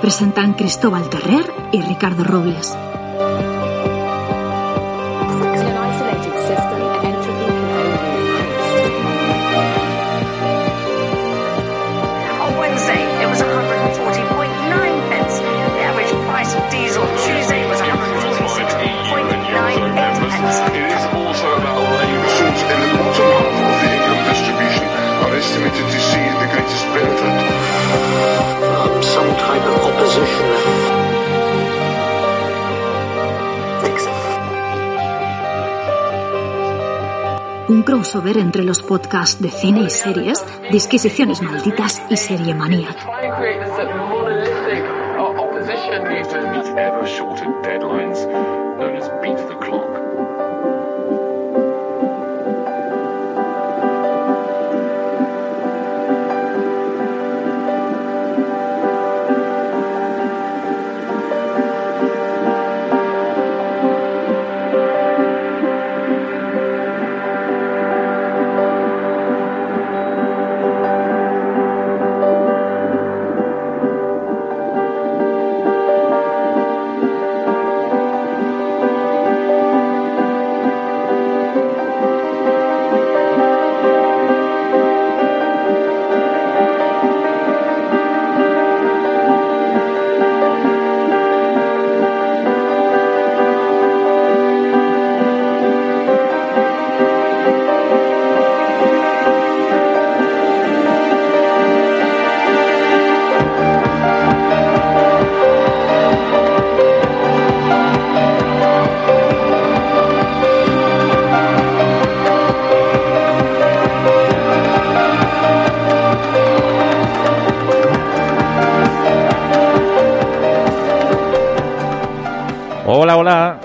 Presentan Cristóbal Terrer y Ricardo Robles. Un crossover entre los podcasts de cine y series, Disquisiciones Malditas y Serie Manía.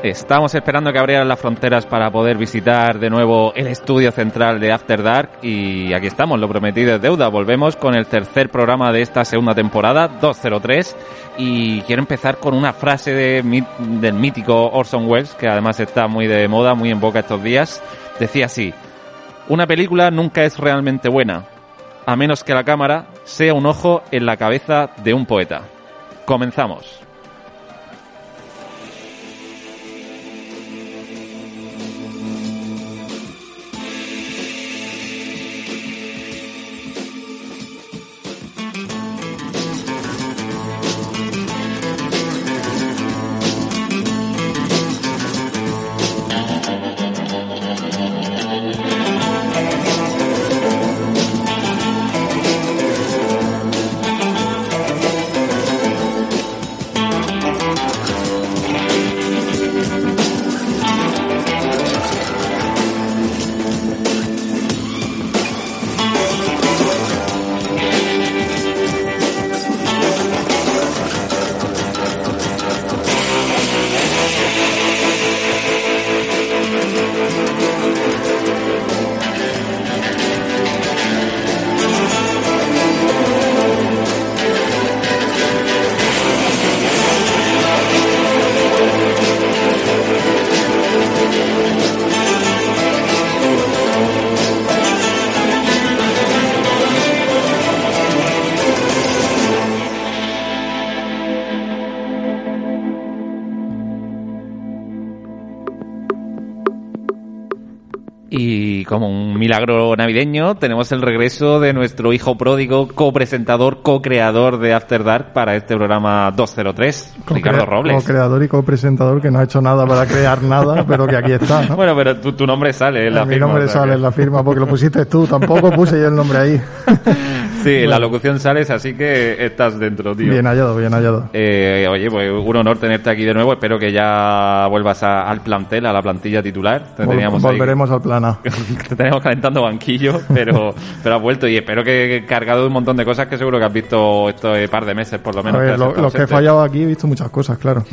Estamos esperando que abrieran las fronteras para poder visitar de nuevo el estudio central de After Dark y aquí estamos, lo prometido es deuda. Volvemos con el tercer programa de esta segunda temporada, 203, y quiero empezar con una frase del mítico Orson Welles, que además está muy de moda, muy en boca estos días. Decía así, una película nunca es realmente buena, a menos que la cámara sea un ojo en la cabeza de un poeta. Comenzamos. Milagro navideño, tenemos el regreso de nuestro hijo pródigo, copresentador, co-creador de After Dark para este programa 203, Ricardo Robles. Co-creador y copresentador que no ha hecho nada para crear nada, pero que aquí está, ¿no? Bueno, pero tu, tu nombre sale en la Mi firma. nombre o sea sale en la firma porque lo pusiste tú, tampoco puse yo el nombre ahí. Sí, en la locución sales, así que estás dentro, tío. Bien hallado, bien hallado. Eh, oye, pues un honor tenerte aquí de nuevo. Espero que ya vuelvas a- al plantel, a la plantilla titular. Te Vol- teníamos ahí- volveremos al plan A. te teníamos calentando banquillo, pero, pero has vuelto y espero que cargado de un montón de cosas que seguro que has visto estos par de meses, por lo A menos. ver, lo, estado lo que he fallado aquí he visto muchas cosas, claro.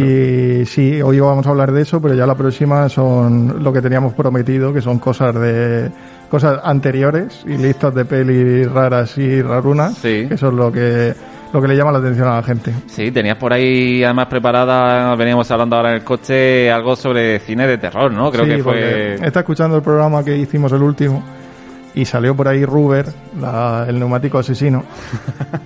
Y sí, hoy vamos a hablar de eso, pero ya la próxima son lo que teníamos prometido, que son cosas de cosas anteriores y listas de pelis raras y rarunas, Sí. que eso es lo que lo que le llama la atención a la gente. Sí, tenías por ahí además preparada, veníamos hablando ahora en el coche, algo sobre cine de terror, ¿no? Creo Sí, que fue... Está escuchando el programa que hicimos el último y salió por ahí Ruber, la- el neumático asesino,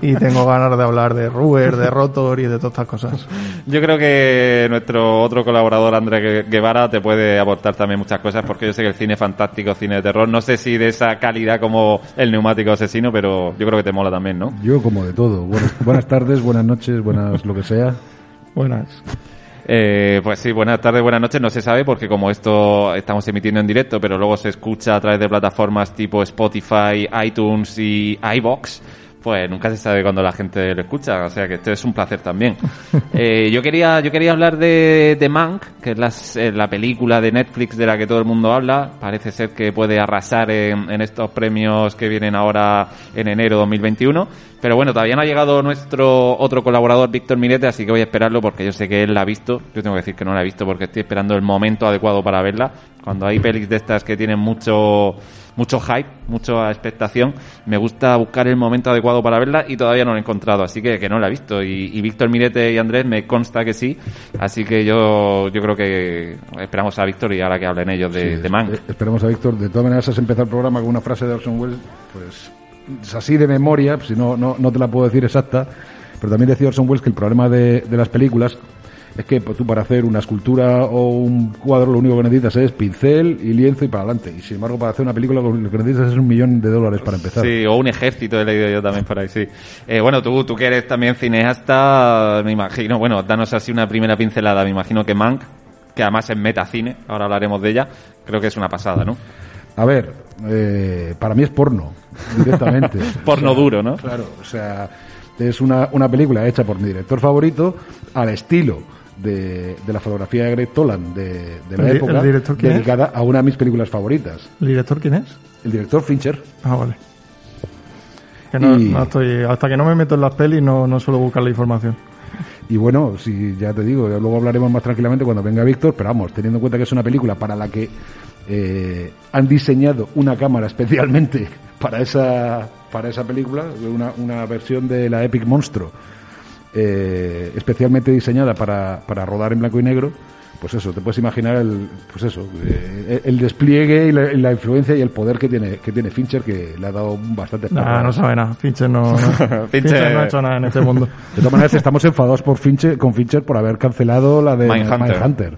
y tengo ganas de hablar de Ruber, de Rotor y de todas estas cosas. Yo creo que nuestro otro colaborador, André Gue- Guevara, te puede aportar también muchas cosas, porque yo sé que el cine fantástico, cine de terror, no sé si de esa calidad como el neumático asesino, pero yo creo que te mola también, ¿no? Yo como de todo. Buenas, buenas tardes, buenas noches, buenas lo que sea. Buenas. Eh, pues sí, buenas tardes, buenas noches. No se sabe porque como esto estamos emitiendo en directo, pero luego se escucha a través de plataformas tipo Spotify, iTunes y iBox. Pues nunca se sabe cuando la gente lo escucha, o sea que esto es un placer también. Eh, yo quería yo quería hablar de, de Mank, que es eh, la, película de Netflix de la que todo el mundo habla. Parece ser que puede arrasar en, en estos premios que vienen ahora en enero 2021. Pero bueno, todavía no ha llegado nuestro otro colaborador, Víctor Mirete, así que voy a esperarlo porque yo sé que él la ha visto. Yo tengo que decir que no la he visto porque estoy esperando el momento adecuado para verla. Cuando hay pelis de estas que tienen mucho mucho hype, mucha expectación, me gusta buscar el momento adecuado para verla y todavía no lo he encontrado, así que, que no la he visto. Y, y Víctor Mirete y Andrés me consta que sí, así que yo, yo creo que esperamos a Víctor y ahora que hablen ellos de, Sí, de Mank. eh, Esperemos a Víctor. De todas maneras, has empezado el programa con una frase de Orson Welles, pues es así de memoria, si no, no, no te la puedo decir exacta, pero también decía Orson Welles que el problema de, de las películas es que tú para hacer una escultura o un cuadro lo único que necesitas es pincel y lienzo y para adelante. Y sin embargo, para hacer una película lo que necesitas es un millón de dólares para empezar. Sí, o un ejército he leído yo también por ahí, sí. Eh, bueno, tú, tú que eres también cineasta, me imagino, bueno, danos así una primera pincelada, me imagino que Mank, que además es metacine, ahora hablaremos de ella, creo que es una pasada, ¿no? A ver, eh, para mí es porno, directamente. Porno O sea, duro, ¿no? Claro, o sea, es una, una película hecha por mi director favorito al estilo de, de la fotografía de Greg Toland de, de la ¿El di- época, el director quién es? dedicada a una de mis películas favoritas. ¿El director quién es? El director Fincher. Ah, vale. Que no, Y- no estoy, hasta que no me meto en las pelis no, no suelo buscar la información. Y bueno, si ya te digo, luego hablaremos más tranquilamente cuando venga Víctor, pero vamos, teniendo en cuenta que es una película para la que eh, han diseñado una cámara especialmente para esa para esa película, una, una versión de la Epic Monstro eh, especialmente diseñada para, para rodar en blanco y negro, pues eso, te puedes imaginar el, pues eso, eh, el despliegue y la, y la influencia y el poder que tiene, que tiene Fincher, que le ha dado bastante Nah, no sabe nada. Fincher no, no- Fincher- Fincher no ha hecho nada en este mundo. De todas maneras, estamos enfadados por Fincher, con Fincher por haber cancelado la de Mindhunter. Mindhunter.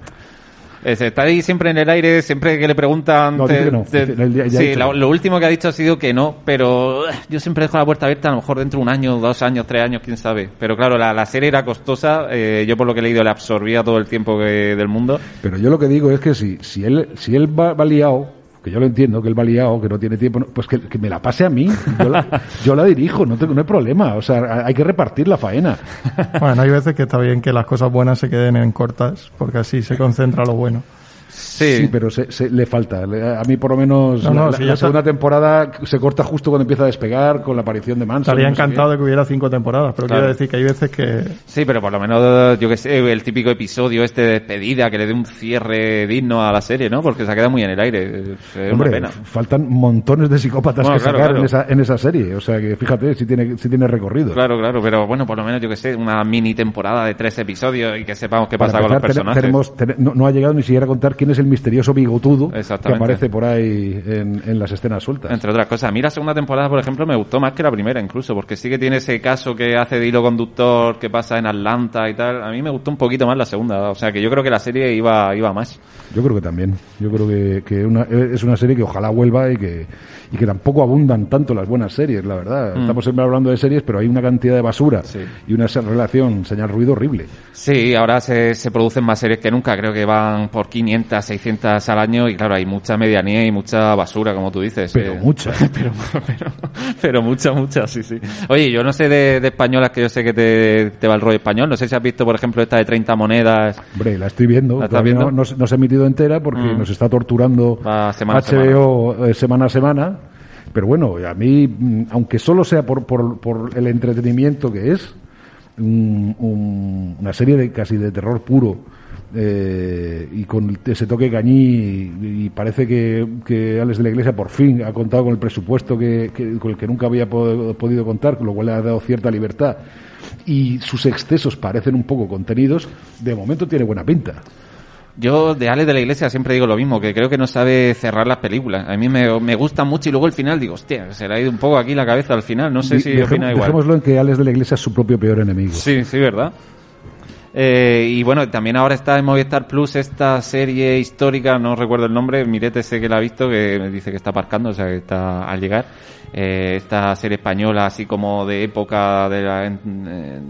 Está ahí siempre en el aire, siempre que le preguntan... No, te- no. te- ha sí, lo, lo último que ha dicho ha sido que no, pero eh, yo siempre dejo la puerta abierta, a lo mejor dentro de un año, dos años, tres años, quién sabe. Pero claro, la, la serie era costosa, eh, yo por lo que he leído le absorbía todo el tiempo que- del mundo. Pero yo lo que digo es que si, si él, si él va, va liado, que yo lo entiendo, que él va liado, que no tiene tiempo, no, pues que, que me la pase a mí. Yo la, yo la dirijo, no, tengo, no hay problema. O sea, hay que repartir la faena. Bueno, hay veces que está bien que las cosas buenas se queden en cortas, porque así se concentra lo bueno. Sí, pero se, se- le falta. Le- A mí, por lo menos, No, no, la, si la yo segunda ta- temporada se corta justo cuando empieza a despegar con la aparición de Manson. Estaría no encantado de que hubiera cinco temporadas, pero Claro. quiero decir que hay veces que... Sí, pero por lo menos, yo que sé, el típico episodio este de despedida que le dé un cierre digno a la serie, ¿no? Porque se ha quedado muy en el aire. Es una Hombre, pena. faltan montones de psicópatas Bueno, que claro, sacar claro. En, esa, en esa serie. O sea, que fíjate si tiene, si tiene recorrido. Claro, claro, pero bueno, por lo menos, yo que sé, una mini temporada de tres episodios y que sepamos qué Para pasa con los empezar, personajes. tenemos- ten- no, no ha llegado ni siquiera a contar quién es el misterioso bigotudo que aparece por ahí en, en las escenas sueltas. Entre otras cosas. A mí la segunda temporada, por ejemplo, me gustó más que la primera incluso, porque sí que tiene ese caso que hace de hilo conductor que pasa en Atlanta y tal. A mí me gustó un poquito más la segunda. O sea, que yo creo que la serie iba, iba más. Yo creo que también. Yo creo que, que una- es una serie que ojalá vuelva y que, y que tampoco abundan tanto las buenas series, la verdad. Mm. Estamos siempre hablando de series, pero hay una cantidad de basura Sí. y una relación señal-ruido horrible. Sí, ahora se, se producen más series que nunca. Creo que van por 500 500, 600 al año y claro, hay mucha medianía y mucha basura, como tú dices. Pero eh. mucha. pero, pero, pero mucha, mucha, sí, sí. Oye, yo no sé de, de españolas que yo sé que te, te va el rollo español. No sé si has visto, por ejemplo, esta de 30 monedas. Hombre, la estoy viendo. ¿La estás Todavía viendo? No, no se- no se ha emitido entera porque Mm. nos está torturando semana HBO semana a semana. Pero bueno, a mí, mm, aunque solo sea por, por, por el entretenimiento que es, un- un- una serie de casi de terror puro eh, y con ese toque cañí y, parece que, que Alex de la Iglesia por fin ha contado con el presupuesto que, que- con el que nunca había po- podido contar, con lo cual le ha dado cierta libertad y sus excesos parecen un poco contenidos, de momento tiene buena pinta. Yo de Alex de la Iglesia siempre digo lo mismo, que creo que no sabe cerrar las películas. A mí me, me gusta mucho y luego el final digo, hostia, se le ha ido un poco aquí la cabeza al final. No sé si dejem- opina igual. Dejémoslo en que Alex de la Iglesia es su propio peor enemigo. Sí, sí, ¿verdad? Eh, y bueno, también ahora está en Movistar Plus esta serie histórica, no recuerdo el nombre, Mirete sé que la ha visto, que me dice que está aparcando, o sea que está al llegar. Eh, esta serie española así como de época de la, eh,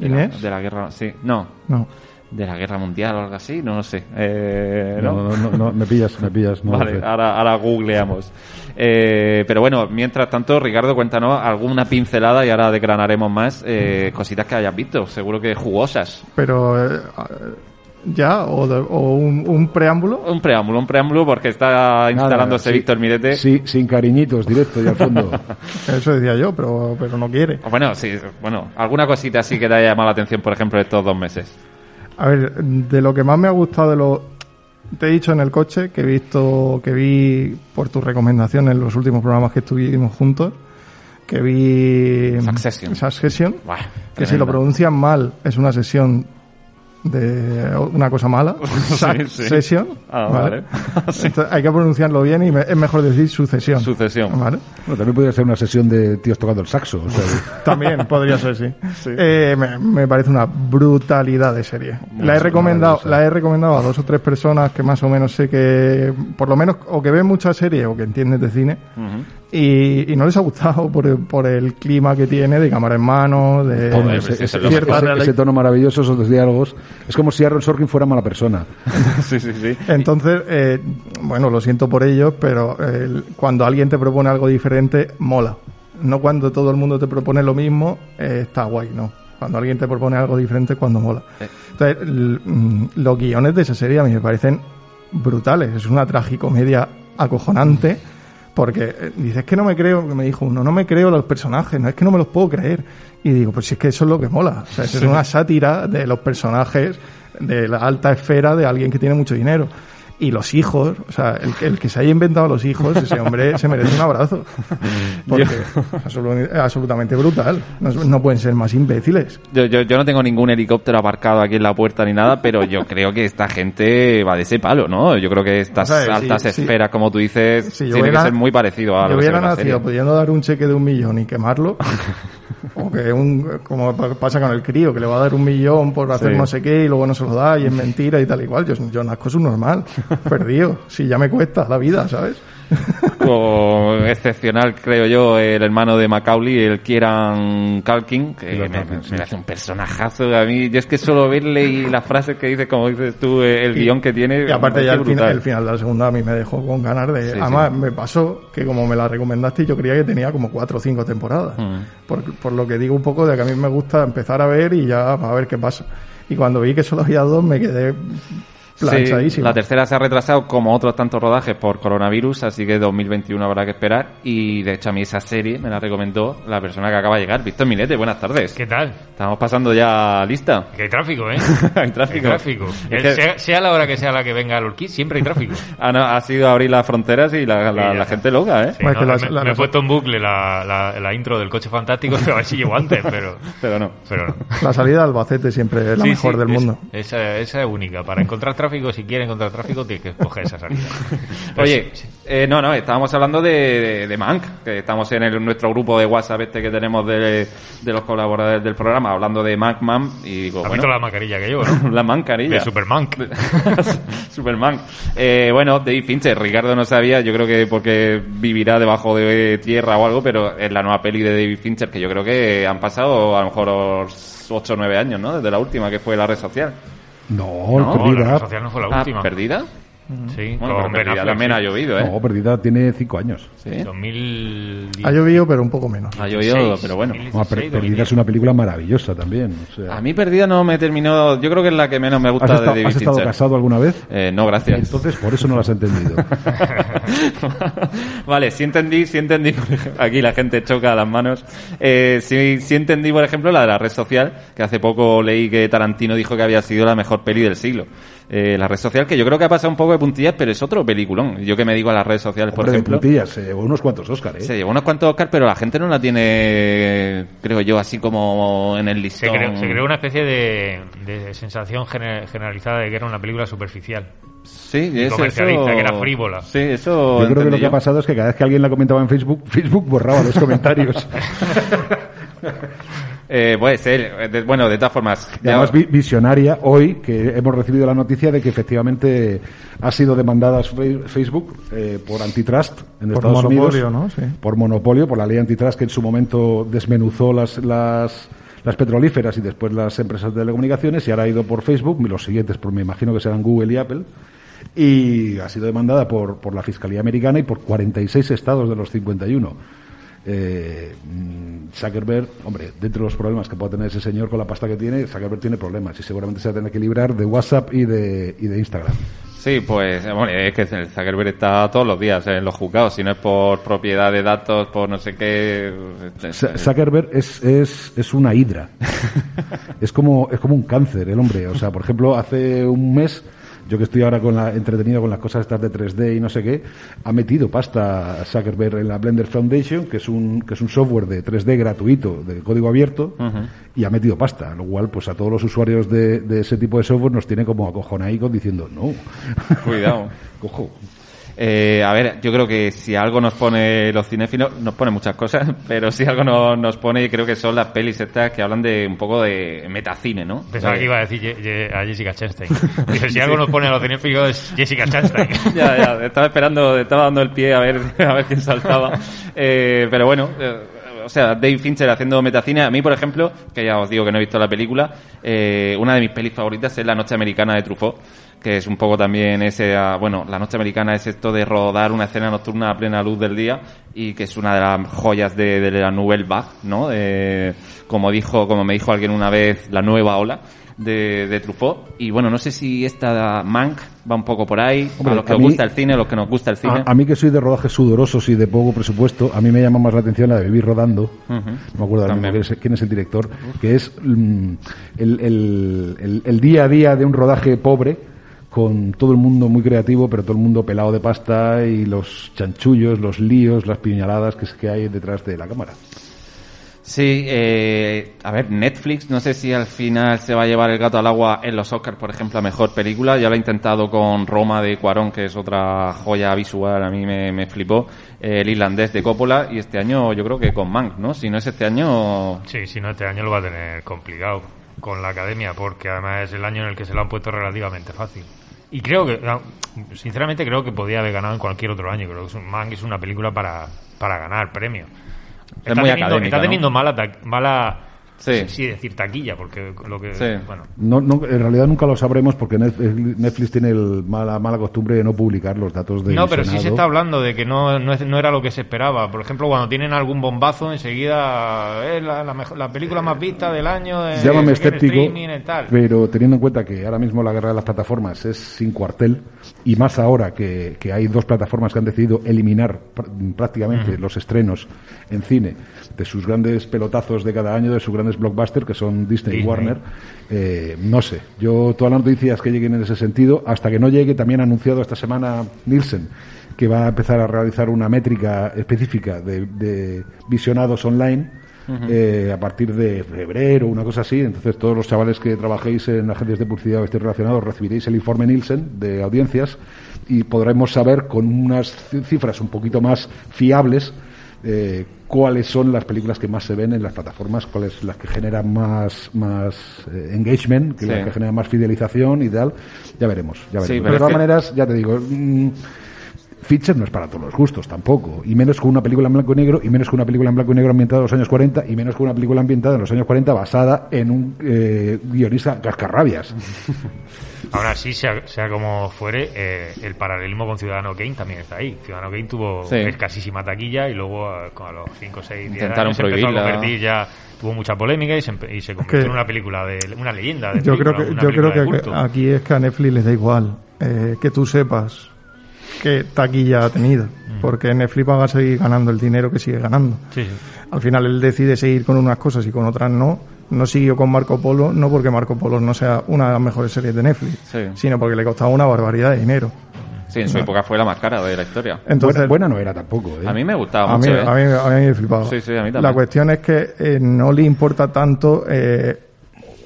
de la, de la guerra, sí, no, No. De la guerra mundial o algo así, no lo sé. Eh, No, no, no, no, me pillas, me pillas. No vale, ahora, ahora googleamos. Eh, pero bueno, mientras tanto, Ricardo, cuéntanos alguna pincelada y ahora desgranaremos más eh, cositas que hayas visto, seguro que jugosas. Pero, eh, ¿ya? ¿O, de- o un, un preámbulo? Un preámbulo, un preámbulo porque está instalándose sí. Víctor Mirete. Sí, sin cariñitos, directo y al fondo. Eso decía yo, pero, pero no quiere. Bueno, sí, bueno, alguna cosita así que te haya llamado la atención, por ejemplo, estos dos meses. A ver, de lo que más me ha gustado de lo... Te he dicho en el coche que he visto, que vi por tu recomendación en los últimos programas que estuvimos juntos, que vi... Succession. Succession, Buah, que si lo pronuncian mal es una sesión de una cosa mala. sí. Succession. Ah, vale. Sí. Entonces, hay que pronunciarlo bien y me- es mejor decir sucesión. Sucesión. ¿Vale? Bueno, también podría ser una sesión de tíos tocando el saxo. o sea, que- También podría ser, sí. Eh, me, me parece una brutalidad de serie. La he recomendado, la he recomendado a dos o tres personas que más o menos sé que, por lo menos, o que ven mucha serie o que entienden de cine. Y, y no les ha gustado por, por el clima que tiene de cámara en mano, de Joder, ese, ese- ese- tono maravilloso, esos diálogos. Es como si Aaron Sorkin fuera mala persona. sí, sí, sí. Entonces, eh, bueno, lo siento por ellos, pero eh, cuando alguien te propone algo diferente, mola. No cuando todo el mundo te propone lo mismo, eh, está guay, no. Cuando alguien te propone algo diferente, cuando mola. Entonces, l- mm, los guiones de esa serie a mí me parecen brutales. Es una tragicomedia acojonante. Porque eh, dices que no me creo, que me dijo uno, no me creo los personajes, no es que no me los puedo creer. Y digo, pues si es que eso es lo que mola. O sea, es una sátira de los personajes de la alta esfera de alguien que tiene mucho dinero. Y los hijos, o sea, el, que- el que se haya inventado los hijos, ese hombre se merece un abrazo. Porque es absolu- es absolutamente brutal. No, no pueden ser más imbéciles. Yo, yo, yo no tengo ningún helicóptero aparcado aquí en la puerta ni nada, pero yo creo que esta gente va de ese palo, ¿no? Yo creo que estas altas si- esferas, como tú dices, tiene que ser muy parecido a lo que hubiera nacido serie. pudiendo dar un cheque de un millón y quemarlo, o que un, como pa- pasa con el crío, que le va a dar un millón por hacer Sí. no sé qué y luego no se lo da y es mentira y tal y cual. Yo, yo nazco subnormal, perdido. Si ya me cuesta la vida, ¿sabes? Excepcional, creo yo, el hermano de Macaulay, el Kieran Culkin, que me, me sí. hace un personajazo. A mí, yo es que solo verle y las frases que dice, como dices tú, eh, el guion que tiene. Y aparte me ya el, parece fin- brutal. el final de la segunda a mí me dejó con ganas de... Sí, Además, sí. me pasó que como me la recomendaste yo creía que tenía como cuatro o cinco temporadas. Mm. Por, por lo que digo un poco de que a mí me gusta empezar a ver y ya a ver qué pasa. Y cuando vi que solo había dos me quedé Sí, la tercera se ha retrasado como otros tantos rodajes por coronavirus, así que 2021 habrá que esperar. Y de hecho a mí esa serie me la recomendó la persona que acaba de llegar, Víctor Milete. Buenas tardes. ¿Qué tal? Estamos pasando ya lista. Que hay tráfico, ¿eh? Hay tráfico. Hay tráfico. Es que- sea, sea la hora que sea la que venga al Urquí, siempre hay tráfico. Ha, no, ha sido abrir las fronteras y la, la- Sí, la gente loca, ¿eh? Sí, Bueno, no, que me, la- la- me he puesto en bucle la, la, la intro del coche fantástico, pero a ver si llego antes, pero, Pero no. pero no. La salida de Albacete siempre es la Sí, mejor sí, del es- mundo. Esa, esa es única. Para encontrar tráfico, si quieres encontrar tráfico, tienes que escoger esa salida. Oye, sí, sí. eh, no, no, estábamos hablando de, de, de Mank, que estamos en el- nuestro grupo de WhatsApp este que tenemos de, de los colaboradores del programa, hablando de Mank Man, y digo, ¿Has bueno, visto la mascarilla que llevo, no? la mancarilla. De Superman. Superman. Eh, bueno, David Fincher, Ricardo no sabía, yo creo que porque vivirá debajo de tierra o algo, pero es la nueva peli de David Fincher, que yo creo que han pasado a lo mejor 8 o 9 años, ¿no? Desde la última, que fue la red social. No, No, la perdida. red social no fue la Ah, última. ¿Perdida? Sí, Bueno, con pero Perdida Affleck, también sí. ha llovido, ¿eh? No, Perdida tiene cinco años. Sí. 2010. Ha llovido, pero un poco menos. Ha llovido, pero bueno. No, Per- Perdida es una película maravillosa también. o sea. A mí Perdida no me terminó... Yo creo que es la que menos me gusta ¿Has, de estado, David has estado Fincher. casado alguna vez? Eh, no, gracias. Entonces, por eso no lo has entendido. vale, sí entendí, sí entendí. Aquí la gente choca las manos. Eh, sí, sí entendí, por ejemplo, la de la red social, que hace poco leí que Tarantino dijo que había sido la mejor peli del siglo. Eh, la red social, que yo creo que ha pasado un poco de puntillas, pero es otro peliculón. Yo que me digo a las redes sociales, por Hombre, de ejemplo. puntillas, se llevó unos cuantos Oscar, ¿eh? Se llevó unos cuantos Oscar, pero la gente no la tiene, creo yo, así como en el Se listón. creó, se creó una especie de, de sensación gener- generalizada de que era una película superficial. Sí, y eso, comercialista, eso- que era frívola. Sí, eso Yo creo que lo que ha pasado es que cada vez que alguien la comentaba en Facebook, Facebook borraba los comentarios. Eh, puede ser. Eh, de- bueno, de todas formas. Y además vi- visionaria hoy que hemos recibido la noticia de que efectivamente ha sido demandada Facebook eh, por antitrust en Por Estados monopolio, Unidos ¿no? Sí. por monopolio por la ley antitrust que en su momento desmenuzó las las las petrolíferas y después las empresas de telecomunicaciones y ahora ha ido por Facebook y los siguientes pues me imagino que serán Google y Apple y ha sido demandada por, por la Fiscalía Americana y por 46 estados de los 51. Eh, mm, Zuckerberg, hombre, dentro de los problemas que puede tener ese señor con la pasta que tiene, Zuckerberg tiene problemas y seguramente se va a tener que librar de WhatsApp y de, y de Instagram. Sí, pues eh, bueno, es que el Zuckerberg está todos los días en los juzgados, si no es por propiedad de datos, por no sé qué. Z- Zuckerberg es, es, es una hidra. es como, es como un cáncer el hombre. O sea, por ejemplo, hace un mes, yo que estoy ahora con la, entretenido con las cosas estas de 3D y no sé qué, ha metido pasta Zuckerberg en la Blender Foundation, que es un, que es un software de 3D gratuito, de código abierto, y ha metido pasta. Lo cual, pues a todos los usuarios de, de ese tipo de software nos tiene como acojonaicos diciendo, no. Cuidado. Cojo. Eh, a ver, yo creo que si algo nos pone los cinéfilos, nos pone muchas cosas, pero si algo nos, nos pone, creo que son las pelis estas que hablan de un poco de metacine, ¿no? Pensaba que iba a decir Ye- Ye- a Jessica Chastain. Dice, si algo nos pone a los cinéfilos es Jessica Chastain. ya, ya, estaba esperando, estaba dando el pie a ver, a ver quién saltaba. Eh, pero bueno, eh, o sea, Dave Fincher haciendo metacine. A mí, por ejemplo, que ya os digo que no he visto la película, eh, una de mis pelis favoritas es La Noche Americana de Truffaut, que es un poco también ese, ah, bueno, La Noche Americana es esto de rodar una escena nocturna a plena luz del día y que es una de las joyas de, de la Nouvelle Vague, ¿no? De, como dijo, como me dijo alguien una vez, la nueva ola de, de Truffaut. Y bueno, no sé si esta Mank va un poco por ahí, Hombre, a los que a os mí- gusta el cine, a los que nos gusta el cine. A, a mí que soy de rodajes sudorosos y de poco presupuesto, a mí me llama más la atención la de Vivir Rodando. Ujú. No me acuerdo mismo También. quién es, quién es el director, que es mm, el, el- el- el día a día de un rodaje pobre, con todo el mundo muy creativo, pero todo el mundo pelado de pasta y los chanchullos, los líos, las piñaladas que, es- que hay detrás de la cámara. Sí, eh, a ver, Netflix, no sé si al final se va a llevar el gato al agua en los Oscars, por ejemplo, a mejor película. Ya lo ha intentado con Roma de Cuarón, que es otra joya visual, a mí me, me flipó. eh, el irlandés de Coppola, y este año yo creo que con Mank, ¿no? Si no es este año. Sí, si no, este año lo va a tener complicado con la academia, porque además es el año en el que se lo han puesto relativamente fácil. Y creo que, sinceramente, creo que podía haber ganado en cualquier otro año. Creo que Mank es una película para, para ganar premio. Es muy teniendo, está ¿no? teniendo mala Sí. sí, decir taquilla, porque lo que. Sí. Bueno, No, no, en realidad nunca lo sabremos porque Netflix, Netflix tiene el mala, mala costumbre de no publicar los datos de No, pero sí se está hablando de que no, no, es- no era lo que se esperaba. Por ejemplo, cuando tienen algún bombazo, enseguida es la, la, mejor- la película más vista del año. En, Llámame escéptico, pero teniendo en cuenta que ahora mismo la guerra de las plataformas es sin cuartel, y más ahora que, que hay dos plataformas que han decidido eliminar pr- prácticamente los estrenos en cine de sus grandes pelotazos de cada año, de sus grandes blockbusters, que son Disney, y. Warner, eh, no sé. Yo todas las noticias que lleguen en ese sentido, hasta que no llegue, también ha anunciado esta semana Nielsen que va a empezar a realizar una métrica específica de, de visionados online eh, a partir de febrero, una cosa así. Entonces, todos los chavales que trabajéis en agencias de publicidad o estéis relacionados recibiréis el informe Nielsen de audiencias y podremos saber con unas ci- cifras un poquito más fiables eh, cuáles son las películas que más se ven en las plataformas, cuáles las que generan más, más eh, engagement, que Sí. las que generan más fidelización y tal. Ya veremos, ya veremos. Sí, de pero es todas que- maneras, ya te digo, mm, Fincher no es para todos los gustos tampoco, y menos con una película en blanco y negro, y menos con una película en blanco y negro ambientada en los años 40, y menos con una película ambientada en los años 40 basada en un eh, guionista cascarrabias. Aún así, sea, sea como fuere, eh, el paralelismo con Ciudadano Kane también está ahí. Ciudadano Kane tuvo Sí. escasísima taquilla y luego eh, a los 5, 6, 10 Intentaron años se empezó a prohibirla. convertir ya, tuvo mucha polémica y se, empe- y se convirtió que- en una película, de una leyenda. De Yo creo que, yo creo que aquí es que a Netflix les da igual eh, que tú sepas qué taquilla ha tenido, Mm. porque Netflix va a seguir ganando el dinero que sigue ganando. Sí, sí. Al final él decide seguir con unas cosas y con otras no. No siguió con Marco Polo, no porque Marco Polo no sea una de las mejores series de Netflix, Sí. sino porque le costaba una barbaridad de dinero. Sí, en su época fue la más cara de la historia. Entonces, buena, buena no era tampoco, ¿eh? A mí me gustaba a mí, mucho. ¿eh? a, mí, a mí me flipaba. Sí, sí, a mí también. La cuestión es que eh, no le importa tanto, eh,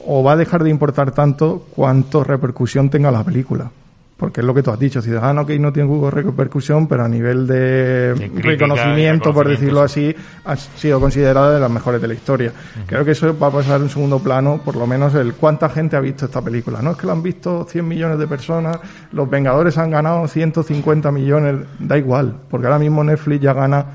o va a dejar de importar tanto, cuánto repercusión tenga la película. Porque es lo que tú has dicho, Ciudadano que no tiene repercusión, pero a nivel de, crítica, reconocimiento, de por decirlo así, ha sido considerada de las mejores de la historia. Creo que eso va a pasar en segundo plano, por lo menos el cuánta gente ha visto esta película. No es que la han visto 100 millones de personas, los Vengadores han ganado 150 millones, da igual, porque ahora mismo Netflix ya gana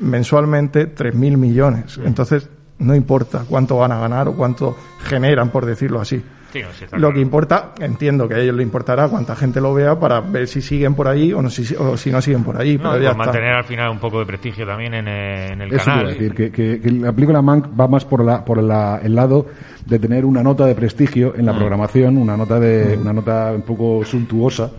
mensualmente 3.000 millones. Entonces, no importa cuánto van a ganar o cuánto generan, por decirlo así. Sí, no, sí, está Lo claro. que importa, entiendo que a ellos les importará cuánta gente lo vea para ver si siguen por ahí o, no, si, o si no siguen por ahí. No, pero ya por está. mantener al final un poco de prestigio también en, eh, en el Eso canal. a decir, que, que- que la película Mank va más por, la, por la- el lado de tener una nota de prestigio en la programación, una nota de una nota un poco suntuosa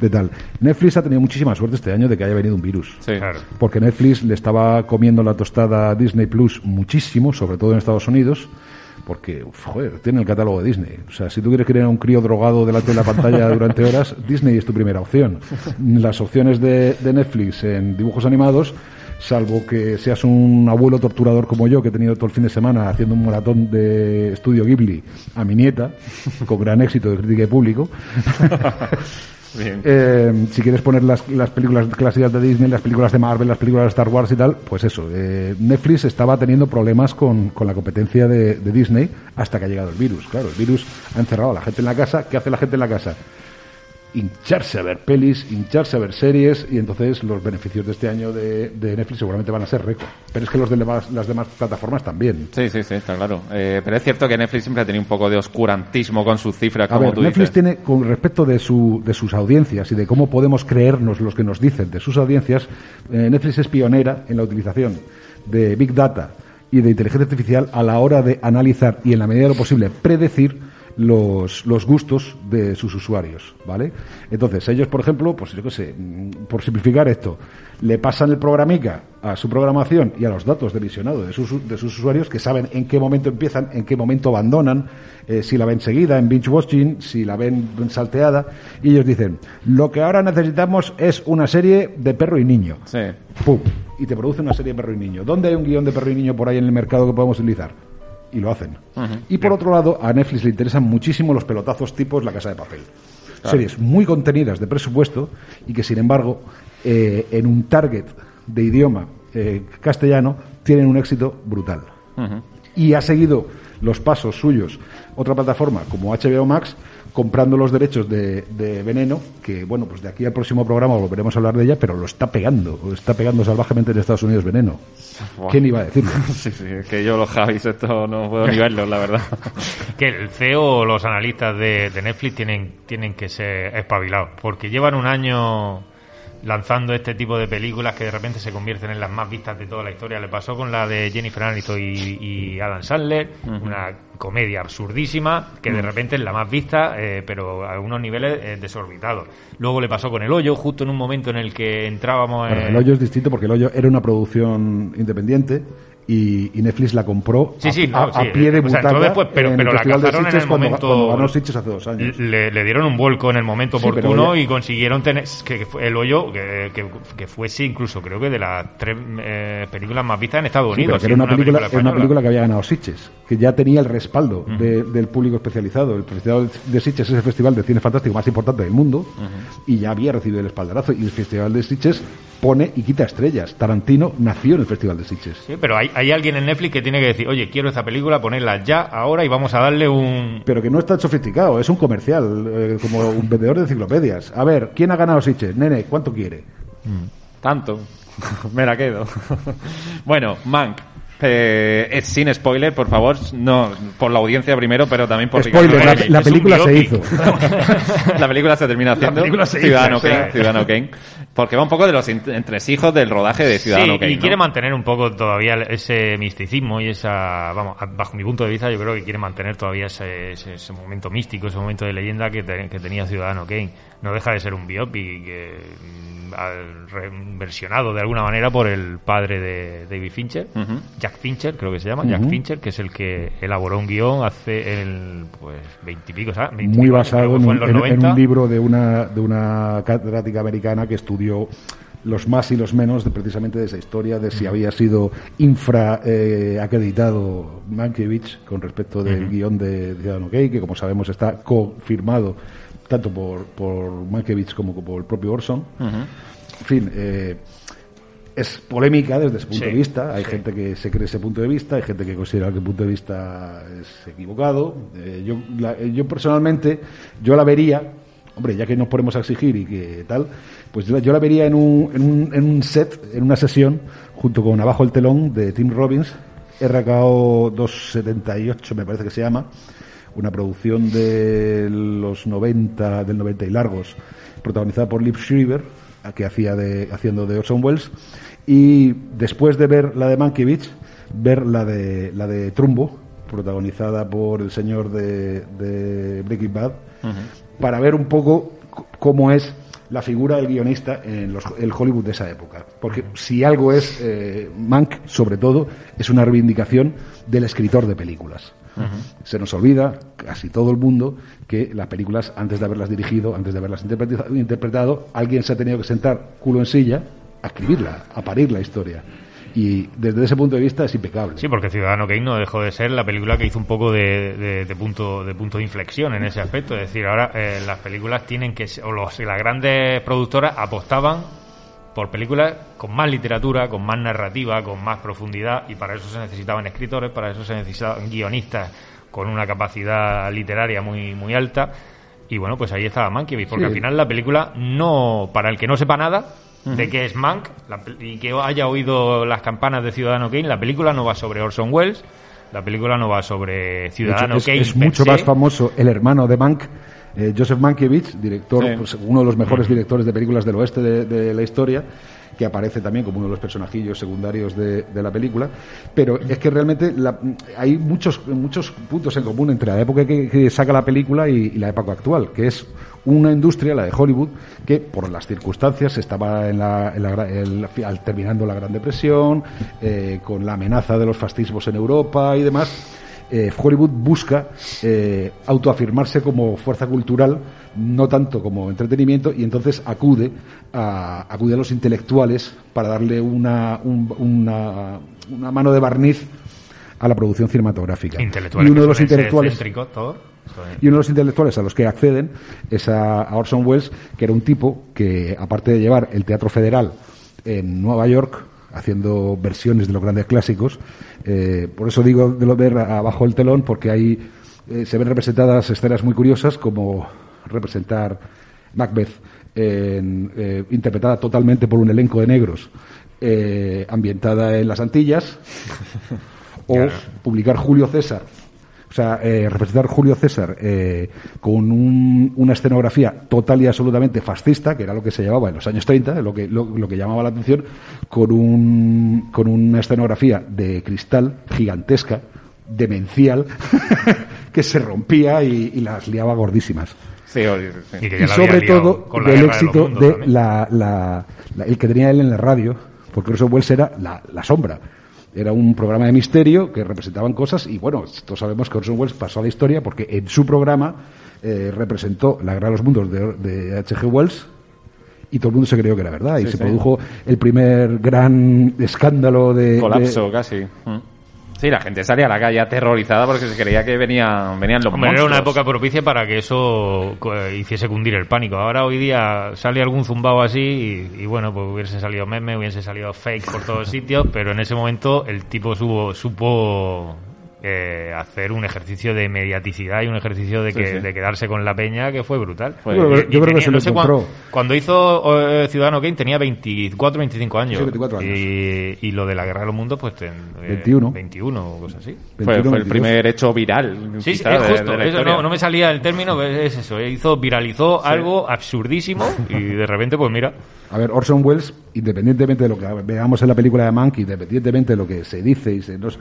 de tal. Netflix ha tenido muchísima suerte este año de que haya venido un virus. Sí. Claro. Porque Netflix le estaba comiendo la tostada a Disney Plus muchísimo, sobre todo en Estados Unidos, porque, joder, tiene el catálogo de Disney. O sea, si tú quieres crear un crío drogado delante de la pantalla durante horas, Disney es tu primera opción. Las opciones de, de Netflix en dibujos animados, salvo que seas un abuelo torturador como yo, que he tenido todo el fin de semana haciendo un maratón de estudio Ghibli a mi nieta, con gran éxito de crítica y público. Eh, si quieres poner las, las películas clásicas de Disney, las películas de Marvel, las películas de Star Wars y tal, pues eso. eh, Netflix estaba teniendo problemas con, con la competencia de Disney hasta que ha llegado el virus. Claro, el virus ha encerrado a la gente en la casa. ¿Qué hace la gente en la casa? Hincharse a ver pelis, hincharse a ver series y entonces los beneficios de este año de, de Netflix seguramente van a ser récord. Pero es que los de las demás plataformas también. Sí, sí, sí, está claro. Eh, pero es cierto que Netflix siempre ha tenido un poco de oscurantismo con sus cifras, A como ver, tú Netflix dices. tiene, con respecto de, su, de sus audiencias y de cómo podemos creernos los que nos dicen de sus audiencias, eh, Netflix es pionera en la utilización de Big Data y de inteligencia artificial a la hora de analizar y, en la medida de lo posible, predecir los, los gustos de sus usuarios, ¿vale? Entonces, ellos, por ejemplo, pues yo qué sé, mm, por simplificar esto, le pasan el programica a su programación y a los datos de visionado de sus, de sus usuarios que saben en qué momento empiezan, en qué momento abandonan, eh, si la ven seguida en binge watching, si la ven salteada, y ellos dicen, lo que ahora necesitamos es una serie de perro y niño. Sí. ¡Pum! Y te produce una serie de perro y niño. ¿Dónde hay un guion de perro y niño por ahí en el mercado que podemos utilizar? Y lo hacen. Y por otro lado, a Netflix le interesan muchísimo los pelotazos tipos La Casa de Papel. Series muy contenidas de presupuesto y que, sin embargo, eh, en un target de idioma eh, castellano, tienen un éxito brutal. Y ha seguido los pasos suyos otra plataforma como HBO Max comprando los derechos de, de Veneno, que bueno, pues de aquí al próximo programa volveremos a hablar de ella, pero lo está pegando, lo está pegando salvajemente en Estados Unidos Veneno. ¿Quién iba a decirlo? Sí, sí, es que yo los Javis esto no puedo ni verlos, la verdad. Que el CEO o los analistas de, de Netflix tienen, tienen que ser espabilados, porque llevan un año lanzando este tipo de películas que de repente se convierten en las más vistas de toda la historia. Le pasó con la de Jennifer Aniston y, y Adam Sandler, una comedia absurdísima que de repente es la más vista, eh, pero a unos niveles eh, desorbitados. Luego le pasó con El Hoyo, justo en un momento en el que entrábamos Bueno, en... el hoyo es distinto porque el hoyo era una producción independiente y, y Netflix la compró Sí, a, sí, no, a- a sí, pie de o sea, butaca después, pero- en pero el la Festival de cazaron en Sitges el cuando, momento- cuando ganó Sitges hace dos años. le, le dieron un vuelco en el momento oportuno ya- y consiguieron tener que, el hoyo que, que, que fuese incluso creo que de las tres eh, películas más vistas en Estados Unidos pero era una película, era una película que había ganado Sitges, que ya tenía el respaldo de- del público especializado. El Festival de Sitges es el festival de cine fantástico más importante del mundo y ya había recibido el espaldarazo. Y el Festival de Sitges pone y quita estrellas. Tarantino nació en el Festival de Sitges. Sí, pero hay, hay alguien en Netflix que tiene que decir oye quiero esta película ponerla ya ahora y vamos a darle un Pero que no es tan sofisticado, es un comercial, eh, como un vendedor de enciclopedias. A ver, ¿quién ha ganado Sitges? Nene, ¿cuánto quiere? Tanto. Me la quedo. bueno, Mank. Eh, es sin spoiler, por favor, no por la audiencia primero, pero también por Spoiler, Ricardo la, la un película se biopic. la hizo. película se termina haciendo se hizo, Ciudadano Kane. Ciudadano Kane, porque va un poco de los in- entresijos del rodaje de Ciudadano Sí, Kane. y ¿no? quiere mantener un poco todavía ese misticismo y esa, vamos, a- bajo mi punto de vista, yo creo que quiere mantener todavía ese, ese, ese momento místico, ese momento de leyenda que, te- que tenía Ciudadano Kane. No deja de ser un biopic re- versionado de alguna manera por el padre de David Fincher. Jack Fincher, creo que se llama, Jack. Fincher, que es el que elaboró un guion hace el, pues, veintipico, ¿sabes? Muy basado en un, en los en- en 90. un libro de una, de una catedrática americana que estudió los más y los menos de precisamente de esa historia de si había sido infra eh, acreditado Mankiewicz con respecto del guion de Ciudadano Kane, que como sabemos está confirmado tanto por, por Mankiewicz como por el propio Orson. En fin, eh, es polémica desde ese punto Sí, de vista. Hay sí. gente que se cree ese punto de vista, hay gente que considera que el punto de vista es equivocado. Eh, yo, la- eh, yo personalmente, yo la vería, hombre, ya que nos ponemos a exigir y que tal, pues yo la, yo la vería en un, en, un, en un set, en una sesión, junto con Abajo el telón de Tim Robbins, RKO 278 me parece que se llama, producción de los 90, del 90 y largos, protagonizada por Liv Schreiber, que hacía de, haciendo de Orson Welles, y después de ver la de Mankiewicz, ver la de, la de Trumbo, protagonizada por el señor de, de Breaking Bad, para ver un poco cómo es la figura del guionista en los- el Hollywood de esa época. Porque si algo es, eh, Mank, sobre todo, es una reivindicación del escritor de películas. Se nos olvida, casi todo el mundo, que las películas, antes de haberlas dirigido, antes de haberlas interpreta- interpretado, alguien se ha tenido que sentar culo en silla a escribirla, a parir la historia. Y desde ese punto de vista es impecable. Sí, porque Ciudadano Kane no dejó de ser la película que hizo un poco de, punto de punto de inflexión en ese aspecto. Es decir, ahora eh, las películas tienen que o los, las grandes productoras apostaban por películas con más literatura, con más narrativa, con más profundidad y para eso se necesitaban escritores, para eso se necesitaban guionistas con una capacidad literaria muy muy alta y bueno, pues ahí estaba Mankiewicz, porque Sí. al final la película no para el que no sepa nada de qué es Mank la y que haya oído las campanas de Ciudadano Kane, la película no va sobre Orson Welles, la película no va sobre De hecho, Ciudadano es, Kane. es mucho se. más famoso el hermano de Mank, eh, Joseph Mankiewicz, director, Sí. pues, uno de los mejores directores de películas del oeste de, de la historia, que aparece también como uno de los personajillos secundarios de, de la película. Pero es que realmente la- hay muchos, muchos puntos en común entre la época que, que saca la película y, y la época actual, que es una industria, la de Hollywood, que por las circunstancias estaba en la, en la el- al- terminando la Gran Depresión, eh, con la amenaza de los fascismos en Europa y demás eh, Hollywood busca eh, autoafirmarse como fuerza cultural, no tanto como entretenimiento, y entonces acude a, acude a los intelectuales para darle una, un- una, una mano de barniz a la producción cinematográfica. Intelectuales y uno de los intelectuales y uno de los intelectuales a los que acceden es a, a Orson Welles, que era un tipo que, aparte de llevar el Teatro Federal en Nueva York, haciendo versiones de los grandes clásicos, eh, por eso digo de lo ver abajo el telón, porque ahí eh, se ven representadas escenas muy curiosas, como representar Macbeth, en, eh, interpretada totalmente por un elenco de negros, eh, ambientada en las Antillas, o publicar Julio César o sea, eh, representar Julio César eh, con un- una escenografía total y absolutamente fascista, que era lo que se llevaba en los años 30, lo que, lo, lo que llamaba la atención, con, un, con una escenografía de cristal gigantesca, demencial, que se rompía y, y las liaba gordísimas. Sí, sí. Y que sobre todo con la del de éxito Mundos de la, la- la- el que tenía él en la radio, porque Orson Welles era la, la sombra. Era un programa de misterio que representaban cosas y bueno, todos sabemos que Orson Welles pasó a la historia porque en su programa eh, representó la Guerra de los Mundos de, de H.G. Wells y todo el mundo se creyó que era verdad y se sí. produjo el primer gran escándalo de... colapso de- casi. Mm. Sí, la gente salía a la calle aterrorizada porque se creía que venían, venían los Hombre, era una monstruos. época propicia para que eso eh, hiciese cundir el pánico. Ahora hoy día sale algún zumbao así y, y bueno, pues hubiese salido meme, hubiese salido fake por todos sitios, pero en ese momento el tipo supo, supo eh, hacer un ejercicio de mediaticidad y un ejercicio de, Sí, que, sí. de quedarse con la peña que fue brutal. Fue- Yo creo- Y- yo y creo que tenía- se lo no sé encontró. cuando hizo eh, Ciudadano Kane tenía 24, 25 años. Sí, 24 años. Y, y lo de la Guerra de los Mundos, pues ten, eh, 21. 21 o cosas así. Fue, 21, fue el 22. primer hecho viral. Sí, quizá, es de- justo. de eso no, no me salía el término, pero es eso. Hizo, viralizó algo absurdísimo y de repente, pues mira. A ver, Orson Welles, independientemente de lo que veamos en la película de Mank, independientemente de lo que se dice, y se nos-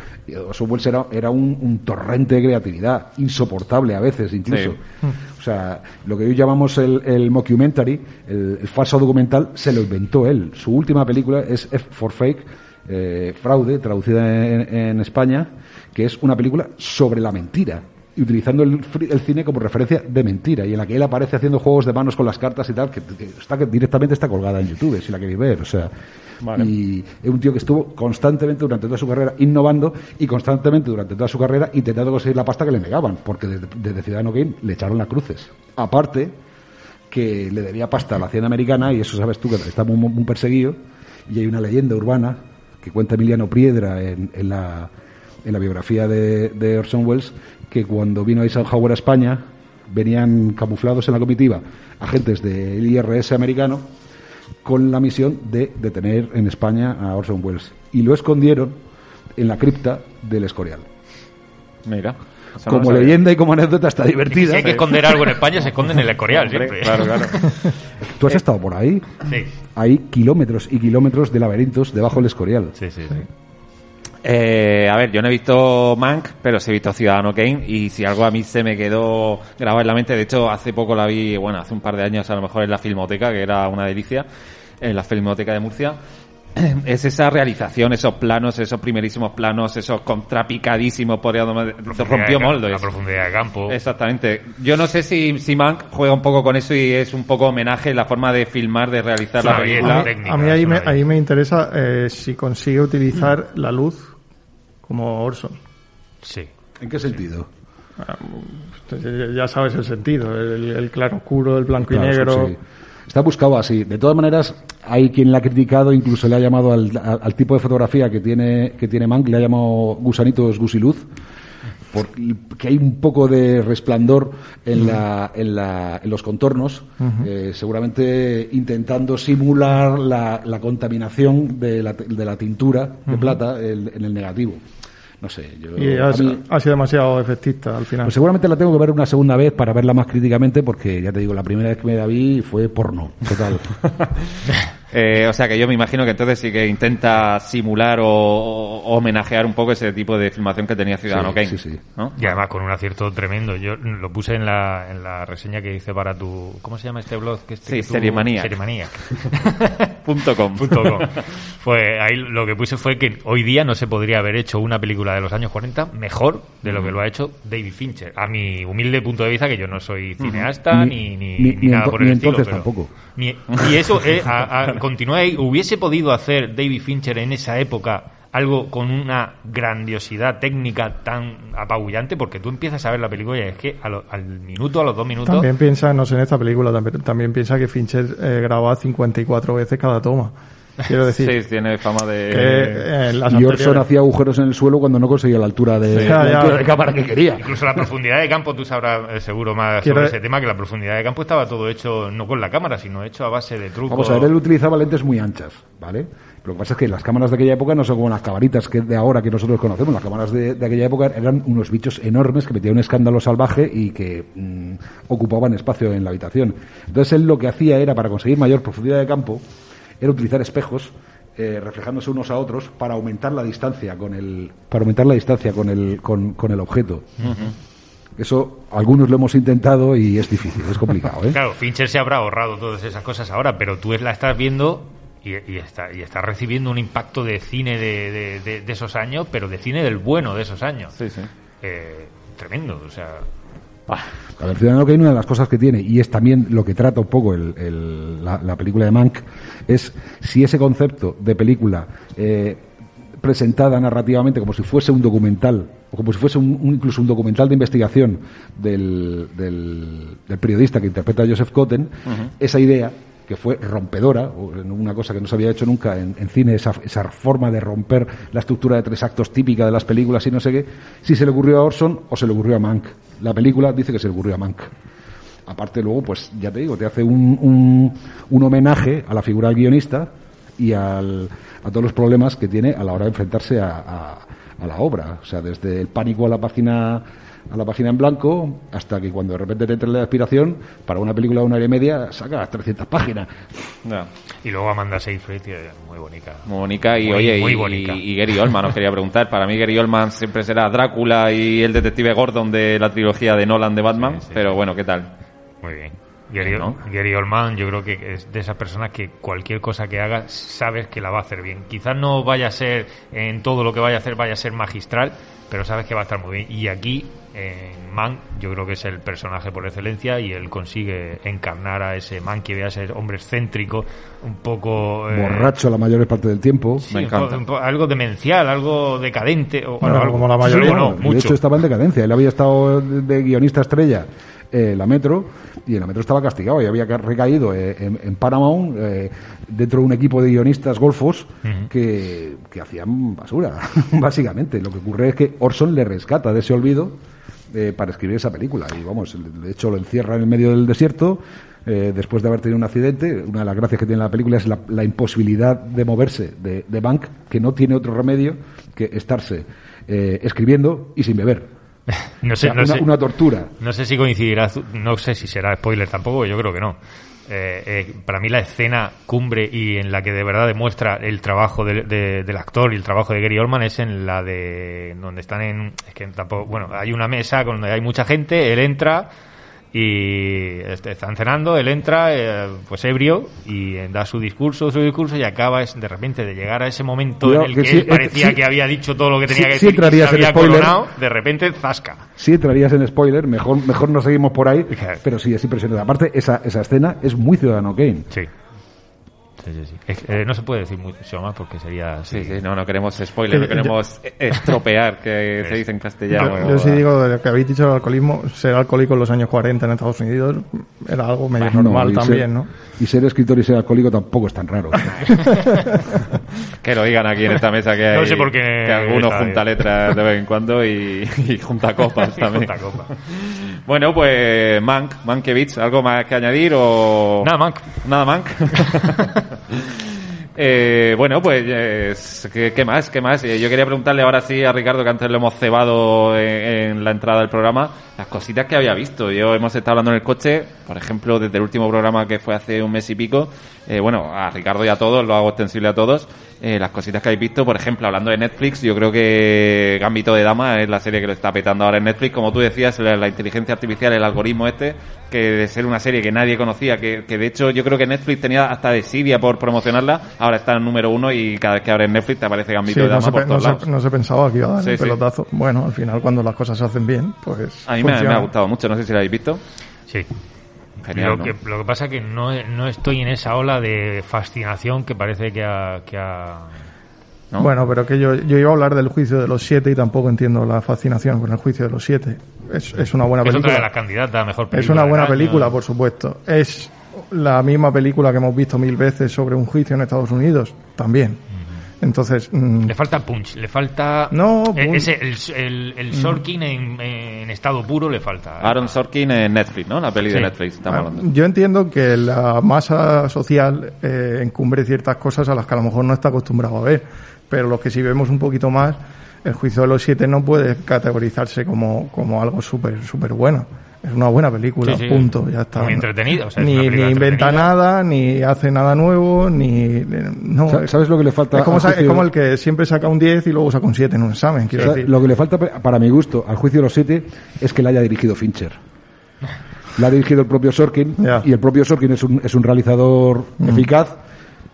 Welles era, era un, un torrente de creatividad, insoportable a veces incluso. Sí. O sea, lo que hoy llamamos el, el mockumentary, el, el falso documental, se lo inventó él. Su última película es F for Fake, eh, Fraude, traducida en, en España, que es una película sobre la mentira. Y utilizando el, el cine como referencia de mentira, y en la que él aparece haciendo juegos de manos con las cartas y tal, que, que está, que directamente está colgada en YouTube, si la queréis ver. O sea, y es un tío que estuvo constantemente durante toda su carrera innovando y constantemente durante toda su carrera intentando conseguir la pasta que le negaban, porque desde, desde Ciudadano Game le echaron las cruces. Aparte, que le debía pasta a la hacienda americana, y eso sabes tú que está muy, muy perseguido, y hay una leyenda urbana que cuenta Emiliano Priedra en, en la, en la biografía de, de Orson Welles, que cuando vino Eisenhower a España, venían camuflados en la comitiva agentes del IRS americano con la misión de detener en España a Orson Welles. Y lo escondieron en la cripta del Escorial. Mira. Como leyenda y como anécdota está Si divertida. hay que esconder algo en España, se esconde en el Escorial siempre. Claro, claro. ¿Tú has estado por ahí? Sí, Hay kilómetros y kilómetros de laberintos debajo del Escorial. sí, sí. sí. Eh, a ver, yo no he visto Mank, pero sí he visto Ciudadano Kane y si algo a mí se me quedó grabado en la mente, de hecho hace poco la vi, bueno, hace un par de años a lo mejor en la Filmoteca, que era una delicia, en la Filmoteca de Murcia, es esa realización, esos planos, esos primerísimos planos, esos contrapicadísimos, por rompió moldes. La profundidad de campo. Exactamente. Yo no sé si, si Mank juega un poco con eso y es un poco homenaje en la forma de filmar, de realizar la película. la técnica, a mí ahí me, ahí me interesa eh, si consigue utilizar la luz como Orson. Sí. ¿En qué sentido? Entonces, ya sabes el sentido, el, el claro oscuro, el blanco Claro, y negro. sí. Está buscado así. De todas maneras, hay quien la ha criticado, incluso le ha llamado al, al- al tipo de fotografía que tiene, que tiene Mank, le ha llamado gusanitos gusiluz, porque hay un poco de resplandor en, la, en, la- en los contornos, eh, seguramente intentando simular la, la contaminación de la, de la tintura de plata en, en el negativo. No sé, yo... Y mí- ha sido demasiado efectista al final. pues seguramente la tengo que ver una segunda vez para verla más críticamente, porque ya te digo, la primera vez que me la vi fue porno, total. Eh, o sea que yo me imagino que entonces sí que intenta simular o, o homenajear un poco ese tipo de filmación que tenía Ciudadano Sí, Kane. sí, sí. ¿no? Y además con un acierto tremendo. Yo lo puse en la, en la reseña que hice para tu... ¿Cómo se llama este blog? Que este Sí, que tú- Seriemaniac. Seriemaniac. Punto com. Punto com. Pues ahí lo que puse fue que hoy día no se podría haber hecho una película de los años 40 mejor de lo que lo ha hecho David Fincher. A mi humilde punto de vista, que yo no soy cineasta Ni- ni, ni, ni- ni ni nada por el ni estilo. entonces pero- tampoco. ni- y eso, eh, a- a- continúa ahí. ¿Hubiese podido hacer David Fincher en esa época algo con una grandiosidad técnica tan apabullante? Porque tú empiezas a ver la película y es que lo- al minuto, a los dos minutos... También piensa, no sé, en esta película, también, piensa que Fincher eh, graba 54 veces cada toma. Quiero decir, Sí, tiene fama de... que eh, las y Orson anteriores- hacía agujeros en el suelo cuando no conseguía la altura de, Sí, la ya, ya. altura de cámara que quería. Incluso la profundidad de campo, tú sabrás eh, seguro más Quiero- sobre ese tema, que la profundidad de campo estaba todo hecho no con la cámara, sino hecho a base de trucos. Vamos a ver, él utilizaba lentes muy anchas, ¿vale? Lo que pasa es que las cámaras de aquella época no son como las camaritas que de ahora que nosotros conocemos. Las cámaras de, de aquella época eran unos bichos enormes que metían un escándalo salvaje y que mm, ocupaban espacio en la habitación. Entonces él lo que hacía era, para conseguir mayor profundidad de campo, era utilizar espejos eh, reflejándose unos a otros para aumentar la distancia con el para aumentar la distancia con el con, con el objeto. Eso algunos lo hemos intentado y es difícil, es complicado, ¿eh? Claro, Fincher se habrá ahorrado todas esas cosas ahora, pero tú la estás viendo y, y está, y estás recibiendo un impacto de cine de, de- de- de esos años, pero de cine del bueno de esos años. Sí, sí. Eh, tremendo, o sea... A ver, Ciudadano Kane, una de las cosas que tiene, y es también lo que trata un poco el- el- la, la película de Mank, es si ese concepto de película eh, presentada narrativamente como si fuese un documental, o como si fuese un, un- incluso un documental de investigación del, del- del periodista que interpreta a Joseph Cotten, esa idea que fue rompedora, una cosa que no se había hecho nunca en, en cine, esa, esa forma de romper la estructura de tres actos típica de las películas y no sé qué, si se le ocurrió a Orson o se le ocurrió a Mank. La película dice que se le ocurrió a Mank. Aparte luego, pues ya te digo, te hace un, un, un homenaje a la figura del guionista y al, a todos los problemas que tiene a la hora de enfrentarse a, a- a la obra. O sea, desde el pánico a la página a la página en blanco hasta que cuando de repente te entra la aspiración para una película de una hora y media sacas 300 páginas. Ya. Y luego Amanda Seyfried, muy bonita. Muy bonita y Muy- oye, muy y, bonita. y Gary Oldman, os quería preguntar. Para mí Gary Oldman siempre será Drácula y el detective Gordon de la trilogía de Nolan de Batman, Sí, sí, pero sí. bueno, ¿qué tal? Muy bien. Gary, ¿no? Gary Oldman yo creo que es de esas personas que cualquier cosa que haga sabes que la va a hacer bien. Quizás no vaya a ser en todo lo que vaya a hacer vaya a ser magistral, pero sabes que va a estar muy bien. Y aquí en Man yo creo que es el personaje por excelencia y él consigue encarnar a ese Man que vea ese hombre excéntrico, un poco... eh, Borracho la mayor parte del tiempo. sí, Me un encanta. po- un po- algo demencial, algo decadente. O, Bueno, algo, como la mayoría, Sí, no, de mucho. hecho estaba en decadencia. Él había estado de, guionista estrella eh, en la Metro y en la Metro estaba castigado y había ca- recaído eh, en, en Paramount eh, dentro de un equipo de guionistas golfos que, que hacían basura, básicamente. Lo que ocurre es que Orson le rescata de ese olvido eh, para escribir esa película y vamos, de hecho lo encierra en el medio del desierto. eh, después de haber tenido un accidente, una de las gracias que tiene la película es la, la imposibilidad de moverse de, de Bank, que no tiene otro remedio que estarse eh, escribiendo y sin beber. No O sé, sea, no una, sé. una tortura. No sé si coincidirás, no sé si será spoiler tampoco, yo creo que no. Eh, eh, para mí la escena cumbre y en la que de verdad demuestra el trabajo de- de- del actor y el trabajo de Gary Oldman es en la de donde están en es que tampoco bueno hay una mesa donde hay mucha gente él entra y este, están cenando él entra eh, pues ebrio y eh, da su discurso su discurso y acaba es, de repente de llegar a ese momento en el que que, sí, él parecía eh, sí. que había dicho todo lo que tenía Sí- que decir y se entrarías en había spoiler. coronado de repente zasca Sí entrarías en spoiler, mejor, mejor no seguimos por ahí, pero sí, es impresionante. Aparte, esa, esa escena es muy Ciudadano Kane. Sí. Sí, sí, sí. Es- eh, no se puede decir mucho más porque sería... Sí, sí, no, no queremos spoiler, no Que- queremos estropear, que se dice en castellano. Yo, yo sí digo lo que habéis dicho del alcoholismo, ser alcohólico en los años 40 en Estados Unidos era algo medio No, normal y ser- también, ¿no? Y ser escritor y ser alcohólico tampoco es tan raro. Que lo digan aquí en esta mesa que hay, No sé por qué que alguno está junta bien. letras de vez en cuando y, y junta copas también. Junta copa. Bueno, pues Mank, Mankiewicz, ¿algo más que añadir o...? Nada, Mank. Nada, Mank. Eh, bueno, pues, eh, ¿qué, más? ¿Qué más? Eh, yo quería preguntarle ahora sí a Ricardo, que antes lo hemos cebado en, en la entrada del programa, las cositas que había visto. Yo hemos estado hablando en el coche, por ejemplo, desde el último programa que fue hace un mes y pico. eh, bueno, a Ricardo y a todos, lo hago extensible a todos. Eh, las cositas que habéis visto, por ejemplo, hablando de Netflix, yo creo que Gambito de Dama es la serie que lo está petando ahora en Netflix. Como tú decías, la, la inteligencia artificial, el algoritmo este, que de ser una serie que nadie conocía, que, que de hecho yo creo que Netflix tenía hasta desidia por promocionarla, ahora está en número uno y cada vez que abres Netflix te aparece Gambito Sí, de no, Dama se, por pe- no, todos se, lados. no se pensaba que iba a dar Sí, el sí. pelotazo. Bueno, al final cuando las cosas se hacen bien, pues A mí me, me ha gustado mucho, no sé si la habéis visto. Sí. Genial, lo, ¿no? que, lo que pasa es que no, no estoy en esa ola de fascinación que parece que ha... Que ha... ¿no? Bueno, pero que yo, yo iba a hablar del juicio de los siete y tampoco entiendo la fascinación con el juicio de los siete. Es, es una buena es otra de película. las candidatas a mejor película. Es una buena año. película, por supuesto. Es la misma película que hemos visto mil veces sobre un juicio en Estados Unidos, también. Entonces, mm, Le falta punch, le falta... No, punch. ese, el, el, el Sorkin en, en estado puro le falta. Aaron Sorkin en Netflix, ¿no? La peli de. Netflix, estamos Ah, hablando. Yo entiendo que la masa social eh, encumbre ciertas cosas a las que a lo mejor no está acostumbrado a ver, pero los que sí vemos un poquito más, el juicio de los siete no puede categorizarse como, como algo súper súper bueno. Es una buena película, Sí, sí. punto, ya está. Muy entretenida, o sea, ni, inventa nada, ni hace nada nuevo, ni... No, Sa- ¿Sabes lo que le falta es como, es el que siempre saca un 10 y luego saca un 7 en un examen, quiero decir. lo que le falta, pa- para mi gusto, al juicio de los siete es que la haya dirigido Fincher. La ha dirigido el propio Sorkin y el propio Sorkin es un, es un realizador eficaz,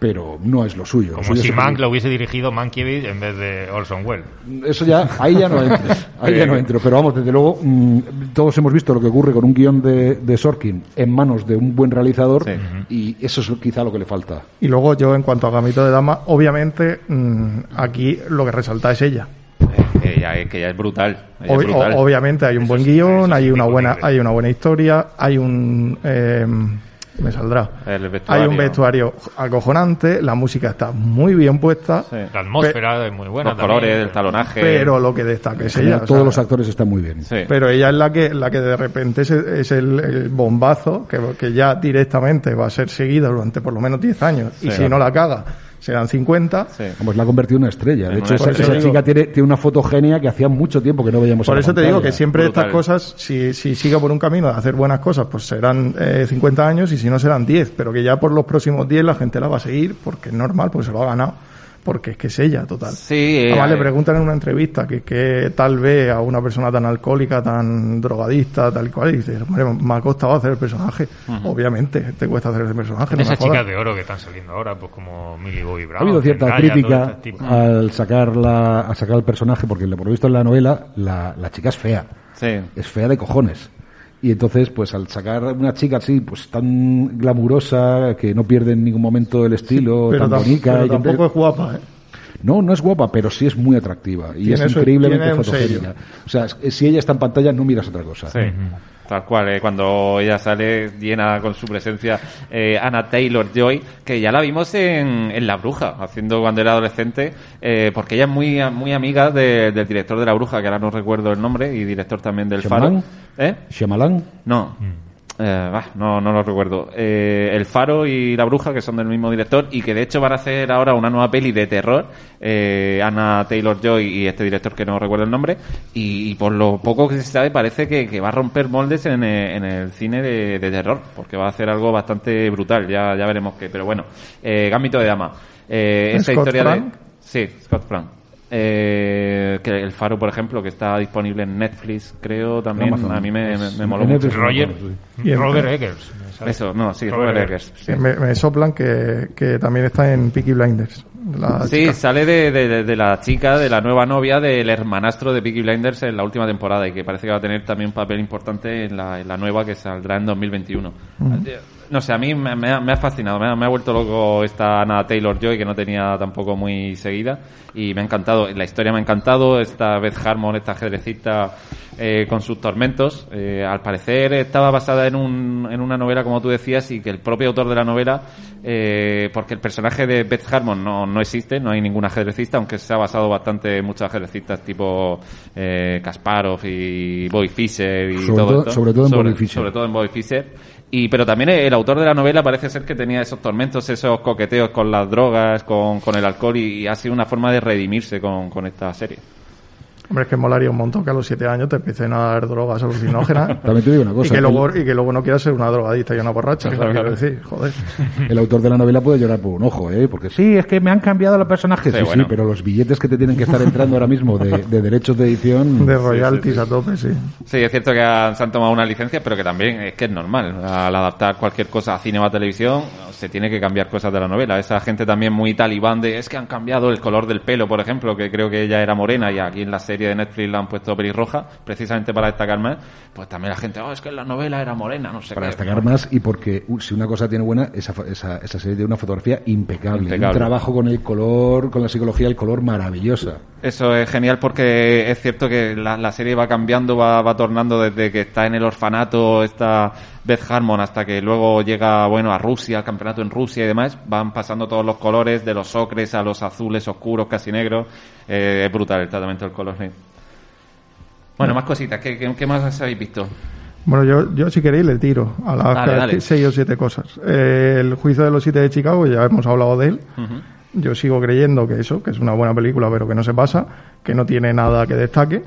pero no es lo suyo. Lo Como suyo si Mank lo hubiese dirigido Mankiewicz en vez de Orson Welles. Eso ya, ahí ya no entro. Ahí ya no entro. Pero vamos, desde luego, mm, todos hemos visto lo que ocurre con un guion de, de Sorkin en manos de un buen realizador Sí. y eso es quizá lo que le falta. Y luego yo, en cuanto a Gamito de Dama, obviamente mm, aquí lo que resalta es ella. Eh, ella, que ella es brutal. ella es Ob- brutal. o- obviamente hay un buen es- guion, es hay una buena, hay una buena historia, hay un eh, me saldrá. El vestuario. Hay un vestuario acojonante, la música está muy bien puesta, Sí. La atmósfera es muy buena. Los también. colores, el talonaje. pero lo que destaca es ella. o todos sea, los actores están muy bien. Sí. Pero ella es la que, la que de repente es, es el, el bombazo que, que ya directamente va a ser seguida durante por lo menos 10 años. y si no la caga, serán 50. Sí. Vamos, la ha convertido en una estrella. De En hecho, esa, chica tiene, tiene una foto genia que hacía mucho tiempo que no veíamos en Por la eso te digo que siempre Brutal. estas cosas, si, si sigue por un camino de hacer buenas cosas, pues serán eh, 50 años y si no serán 10, pero que ya por los próximos 10 la gente la va a seguir porque es normal, porque se lo ha ganado, porque es que es ella, total. Sí, eh, Además le eh, preguntan en una entrevista que, que tal vez a una persona tan alcohólica, tan drogadista, tal cual, y dice, hombre, me ha costado hacer el personaje. Obviamente, te cuesta hacer ese personaje. no Esas chicas de oro que están saliendo ahora, pues como Millie Bobby Brown. Ha habido cierta crítica este al sacar la, a sacar el personaje, porque por lo visto en la novela la, la chica es fea. Sí. Es fea de cojones. Y entonces, pues al sacar una chica así, pues tan glamurosa, que no pierde en ningún momento el estilo, Pero, tan bonita. pero y que- tampoco es guapa, ¿eh? No, no es guapa, pero sí es muy atractiva. Y es su- increíblemente fotogénica. O sea, si ella está en pantalla, no miras otra cosa. Sí. Tal cual, eh, cuando ella sale llena con su presencia eh, Anna Taylor Joy, que ya la vimos en, en La Bruja, haciendo cuando era adolescente, eh, porque ella es muy, muy amiga de- del director de La Bruja, que ahora no recuerdo el nombre, y director también del ¿Shyamalan? Faro. ¿Eh? Shyamalan, No. Eh, bah, no, no lo recuerdo. Eh, el Faro y La Bruja, que son del mismo director, y que de hecho van a hacer ahora una nueva peli de terror, eh, Anna Taylor Joy y este director que no recuerdo el nombre, y, y por lo poco que se sabe parece que, que va a romper moldes en, eh, en el cine de, de terror, porque va a hacer algo bastante brutal, ya, ya veremos qué. Pero bueno, eh, Gambito de Dama. Eh, esa ¿Scott historia Frank? de... Sí, Scott Frank. Eh, que el Faro, por ejemplo, que está disponible en Netflix, creo, también, Amazon. a mí me, me, me moló mucho. Roger, Y Robert Eggers. Eso, no, sí, Robert Robert Eggers. Sí. Me, me soplan que, que también está en Peaky Blinders. La Sí, chica. sale de, de- de- la chica, de la nueva novia del hermanastro de Peaky Blinders en la última temporada y que parece que va a tener también un papel importante en la, en la nueva que saldrá en 2021. No sé, a mí me, me ha, me ha fascinado, me ha, me ha vuelto loco esta Anna Taylor Joy que no tenía tampoco muy seguida y me ha encantado. La historia me ha encantado, esta Beth Harmon, esta ajedrecista eh, con sus tormentos. Eh, al parecer estaba basada en, un, en una novela, como tú decías, y que el propio autor de la novela, eh, porque el personaje de Beth Harmon no, no existe, no hay ningún ajedrecista, aunque se ha basado bastante en muchos ajedrecistas tipo eh, Kasparov y Bobby Fischer y Sobre todo todo- esto. sobre todo en Bobby Fischer. Sobre todo en Bobby Fischer. Y, pero también el autor de la novela parece ser que tenía esos tormentos, esos coqueteos con las drogas, con, con el alcohol y, ha sido una forma de redimirse con, con esta serie. Hombre, es que molaría un montón que a los 7 años te empiecen a dar drogas alucinógenas. También te digo una y, cosa. que el- luego, y que luego no quieras ser una drogadista y una borracha. Claro, quiero claro. decir, joder. El autor de la novela puede llorar por un ojo, ¿eh? Porque sí, es que me han cambiado los personajes. Sí, Sí, bueno. sí, pero los billetes que te tienen que estar entrando ahora mismo de, de derechos de edición... De royalties a tope, sí. Sí, es cierto que han- se han tomado una licencia, pero que también es que es normal. Al adaptar cualquier cosa a cine o a televisión, se tiene que cambiar cosas de la novela. Esa gente también muy talibán de, es que han cambiado el color del pelo, por ejemplo, que creo que ella era morena y aquí en la serie de Netflix la han puesto pelirroja, precisamente para destacar más. Pues también la gente, oh, es que en la novela era morena, no sé Para qué. destacar más y porque uh, si una cosa tiene buena, esa, esa, esa serie tiene una fotografía impecable. Impecable. Un trabajo con el color, con la psicología del color maravillosa. Eso es genial porque es cierto que la, la serie va cambiando, va, va tornando desde que está en el orfanato esta Beth Harmon hasta que luego llega, bueno, a Rusia, al campeonato en Rusia y demás. Van pasando todos los colores, de los ocres a los azules oscuros, casi negros. Eh, es brutal el tratamiento del color. Bueno, más cositas. ¿Qué, qué, qué más habéis visto? Bueno, yo, yo si queréis le tiro a las Dale, dale. seis o siete cosas. Eh, el juicio de los siete de Chicago, ya hemos hablado de él. Yo sigo creyendo que eso, que es una buena película, pero que no se pasa, que no tiene nada que destaque.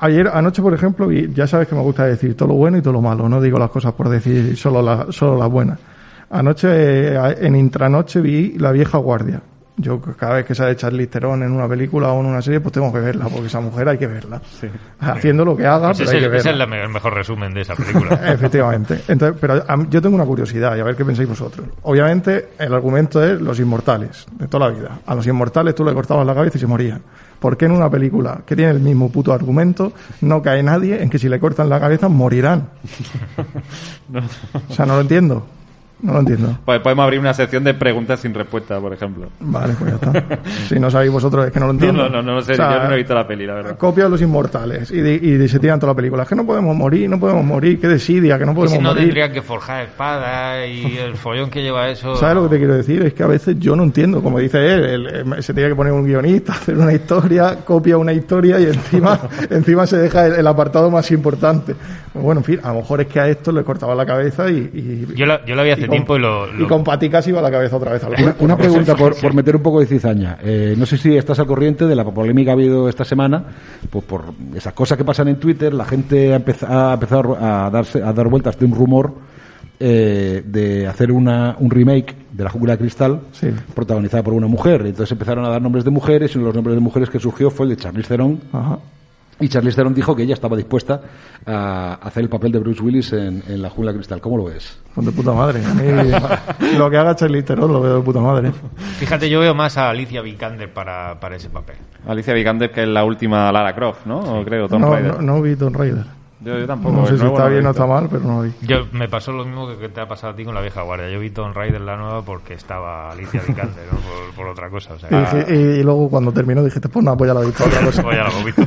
Ayer, anoche, por ejemplo, vi, ya sabes que me gusta decir todo lo bueno y todo lo malo, no digo las cosas por decir solo, la- solo las buenas. Anoche, eh, en intranoche, vi La vieja guardia. Yo cada vez que sale Charlize Theron en una película o en una serie, pues tengo que verla, porque esa mujer hay que verla. Haciendo lo que haga, Ese pero es, hay que el, verla. ese es el mejor resumen de esa película. Efectivamente. Entonces, pero a yo tengo una curiosidad y a ver qué pensáis vosotros. Obviamente, el argumento es los inmortales, de toda la vida. A los inmortales tú le cortabas la cabeza y se morían. ¿Por qué en una película que tiene el mismo puto argumento no cae nadie en que si le cortan la cabeza morirán? O sea, no lo entiendo. No lo entiendo. Pues podemos abrir una sección de preguntas sin respuesta, por ejemplo. Vale, pues ya está. si no sabéis vosotros, es que no lo No, entiendo. no, no, no lo sé, O sea, yo no he visto la peli, la verdad. Copia a los inmortales y, de- y se tiran toda la película. Es que no podemos morir, no podemos morir, qué desidia, que no Y podemos si no morir. tendrían que forjar espadas y el follón que lleva eso. ¿Sabes lo que te quiero decir? Es que a veces yo no entiendo, como dice él, se tiene que poner un guionista, hacer una historia, copia una historia y encima, encima se deja el, el apartado más importante. Bueno, en fin, a lo mejor es que a esto le cortaba la cabeza y... y- Yo la, yo y con- tiempo y lo. Y lo- con paticas iba la cabeza otra vez al Una, una pregunta por, por meter un poco de cizaña. Eh, no sé si estás al corriente de la polémica que ha habido esta semana, pues por esas cosas que pasan en Twitter, la gente ha, empez- ha empezado a darse a dar vueltas de un rumor eh, de hacer una, un remake de la jungla de cristal Sí. protagonizada por una mujer. Entonces empezaron a dar nombres de mujeres y uno de los nombres de mujeres que surgió fue el de Charlize Theron. Ajá. Y Charlize Theron dijo que ella estaba dispuesta a hacer el papel de Bruce Willis en, en la jungla cristal. ¿Cómo lo ves? Pues de puta madre. A mí, lo que haga Charlie Theron lo veo de puta madre. Fíjate, yo veo más a Alicia Vikander para, para ese papel. Alicia Vikander, que es la última Lara Croft, ¿no? O creo, Tom No, Raider. no, no vi Tomb Raider. Yo, yo tampoco. No sé si está no bien o está mal, pero no lo vi. Yo me pasó lo mismo que, que te ha pasado a ti con la vieja guardia. Yo vi Tomb Raider la nueva porque estaba Alicia Vikander, ¿no? Por, por otra cosa. O sea, Y, dije- y luego cuando terminó dijiste, pues nada, pues ya lo he visto. otra cosa. pues ya lo hemos visto.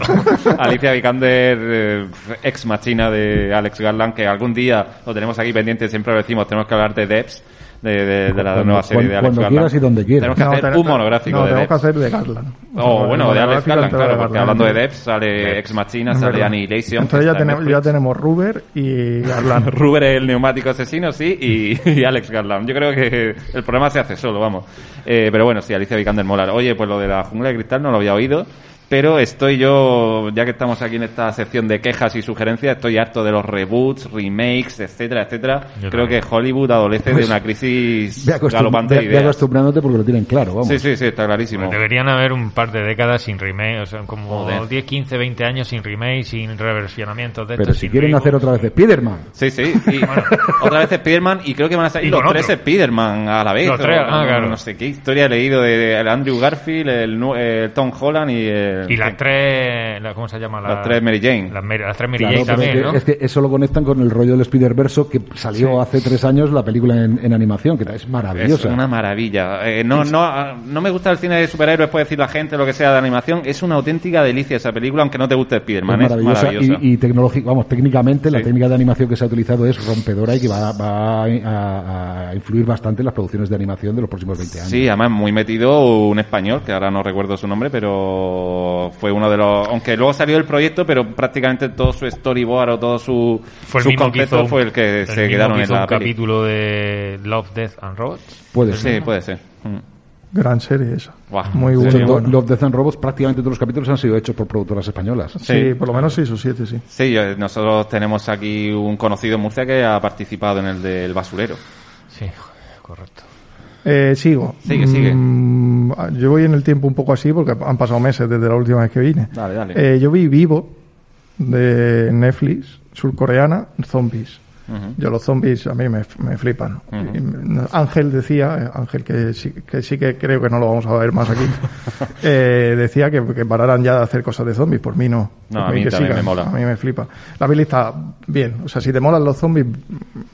Alicia Vikander, eh, ex machina de Alex Garland, que algún día lo tenemos aquí pendiente, siempre lo decimos, tenemos que hablar de Debs, de, de- de la Cuando- nueva serie de Alex cuando Garland. quieras y donde quieras. Tenemos que hacer ten- un monográfico no, de tenemos que Debs. hacer de Garland. O bueno, de Alex Garland, claro, de porque Garland. hablando de Debs sale Ex Machina, Es sale. Annihilation. Entonces que ya está en tenemos, ya tenemos Ruber y Garland. Ruber es el neumático asesino, sí, y, y Alex Garland. Yo creo que el programa se hace solo, vamos. Eh, pero bueno, sí, Alicia Vikander mola. Oye, pues lo de la jungla de cristal no lo había oído. Pero estoy yo, ya que estamos aquí en esta sección de quejas y sugerencias, estoy harto de los reboots, remakes, etcétera, etcétera. Yo Creo también. que Hollywood adolece de Pues, una crisis galopante de ve ideas. acostumbrándote porque lo tienen claro, vamos. Sí, sí, sí, está clarísimo. Pues deberían haber un par de décadas sin remake, o sea, como Joder. 10, 15, 20 años sin remake, sin reversionamientos de Pero estos, si sin quieren hacer otra vez de Spiderman, Sí, sí. Y otra vez Spider-Man y creo que van a salir los con tres otro. Spider-Man a la vez. Los tres, o- ah, no, claro. no sé qué historia he leído de, de el Andrew Garfield, el, nu- el Tom Holland y el... Y las tres, la- ¿cómo se llama? La- Las tres Mary Jane. Las, tres Mary Claro, Jane también, es, ¿no? que, es que eso lo conectan con el rollo del Spider-Verse que salió hace tres años la película en, en animación, que es Es maravillosa. una maravilla. Eh, no, no, ah, no me gusta el cine de superhéroes, puede decir la gente, lo que sea de animación. Es una auténtica delicia esa película, aunque no te guste Es Spider-Man. Es maravillosa, maravillosa. y, y tecnológica, vamos, técnicamente la técnica de animación que se ha utilizado es rompedora y que va, va a, a influir bastante en las producciones de animación de los próximos 20 años. Sí, además muy metido un español, que ahora no recuerdo su nombre, pero fue uno de los... Aunque luego salió el proyecto, pero prácticamente todo su storyboard o todo su, Fue el su concepto fue el que el se mismo quedaron que en la un peli. capítulo de Love, Death and Robots. Puede Sí, ser. puede ser. Mm. Gran serie esa. Muy sí, buena. Bueno. Love, Death and Robots, prácticamente todos los capítulos han sido hechos por productoras españolas. Sí, Sí. por lo menos seis o siete, sí. Sí, nosotros tenemos aquí un conocido en Murcia que ha participado en el del basurero. Sí, correcto. Eh, sigo. Sigue, sigue. Mm, yo voy en el tiempo un poco así porque han pasado meses desde la última vez que vine. Dale, dale. Eh, yo vi Vivo de Netflix, surcoreana, zombies. Yo los zombies a mí me, me flipan. Ángel decía, eh, Ángel que sí, que sí que creo que no lo vamos a ver más aquí, eh, decía que, que pararan ya de hacer cosas de zombies. Por mí no. No, Por a mí que también sigan. me mola. A mí me flipa. La peli está bien. O sea, si te molan los zombies,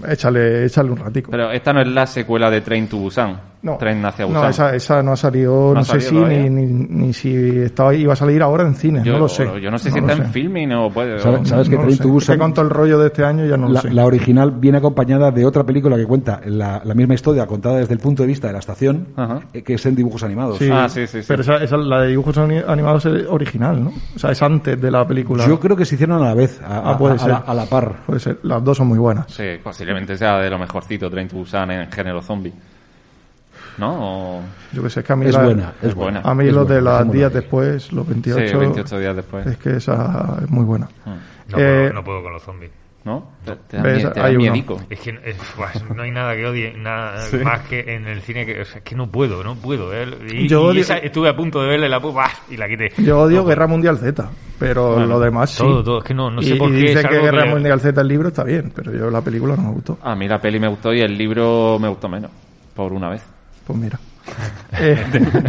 échale, échale un ratico. Pero esta no es la secuela de Train to Busan. No, Train hacia Busan. no esa, esa no ha salido, No no, ha sé si ni, ni, ni si estaba, iba a salir ahora en cine, yo, no lo sé. Yo no sé si lo está en sé. filming o puede. ¿Sabes- o- sabes que No lo Train sé. to Busan- Es que con todo el rollo de este año ya no lo La, sé. la original viene acompañada de otra película que cuenta la, la misma historia contada desde el punto de vista de la estación, Ajá. eh, que es en dibujos animados. Sí, Ah, sí, sí, sí. Pero esa, esa- la de dibujos ani- animados es original, ¿no? O sea, es antes de la película. Yo creo que se hicieron a la vez, a, Ah, puede a- a ser. la, a la par. Puede ser. Las dos son muy buenas. Sí, posiblemente sea de lo mejorcito Train to Busan en género zombie. ¿No? O- Yo que sé, es que a mí, Es la- buena, es buena. a mí es los de buena, los días después, los 28, Sí, 28 días después. es que esa es muy buena. No, Eh, puedo, no puedo con los zombies. ¿No? Te, te da, te da Hay uno. miedico. Es que eh, buah, no hay nada que odie nada más que en el cine que, o sea, es que no puedo, no puedo. eh. Y, Yo y odio- esa- estuve a punto de verle la pu- ¡bah! y la quité. Yo odio No, Guerra Mundial Z, pero Bueno, lo demás sí. todo, todo, es que no- no sé y, por y qué es dice que Guerra que- Mundial Z el libro está bien, pero yo la película no me gustó. A mí la peli me gustó y el libro me gustó menos. Por una vez. Pues mira. Eh,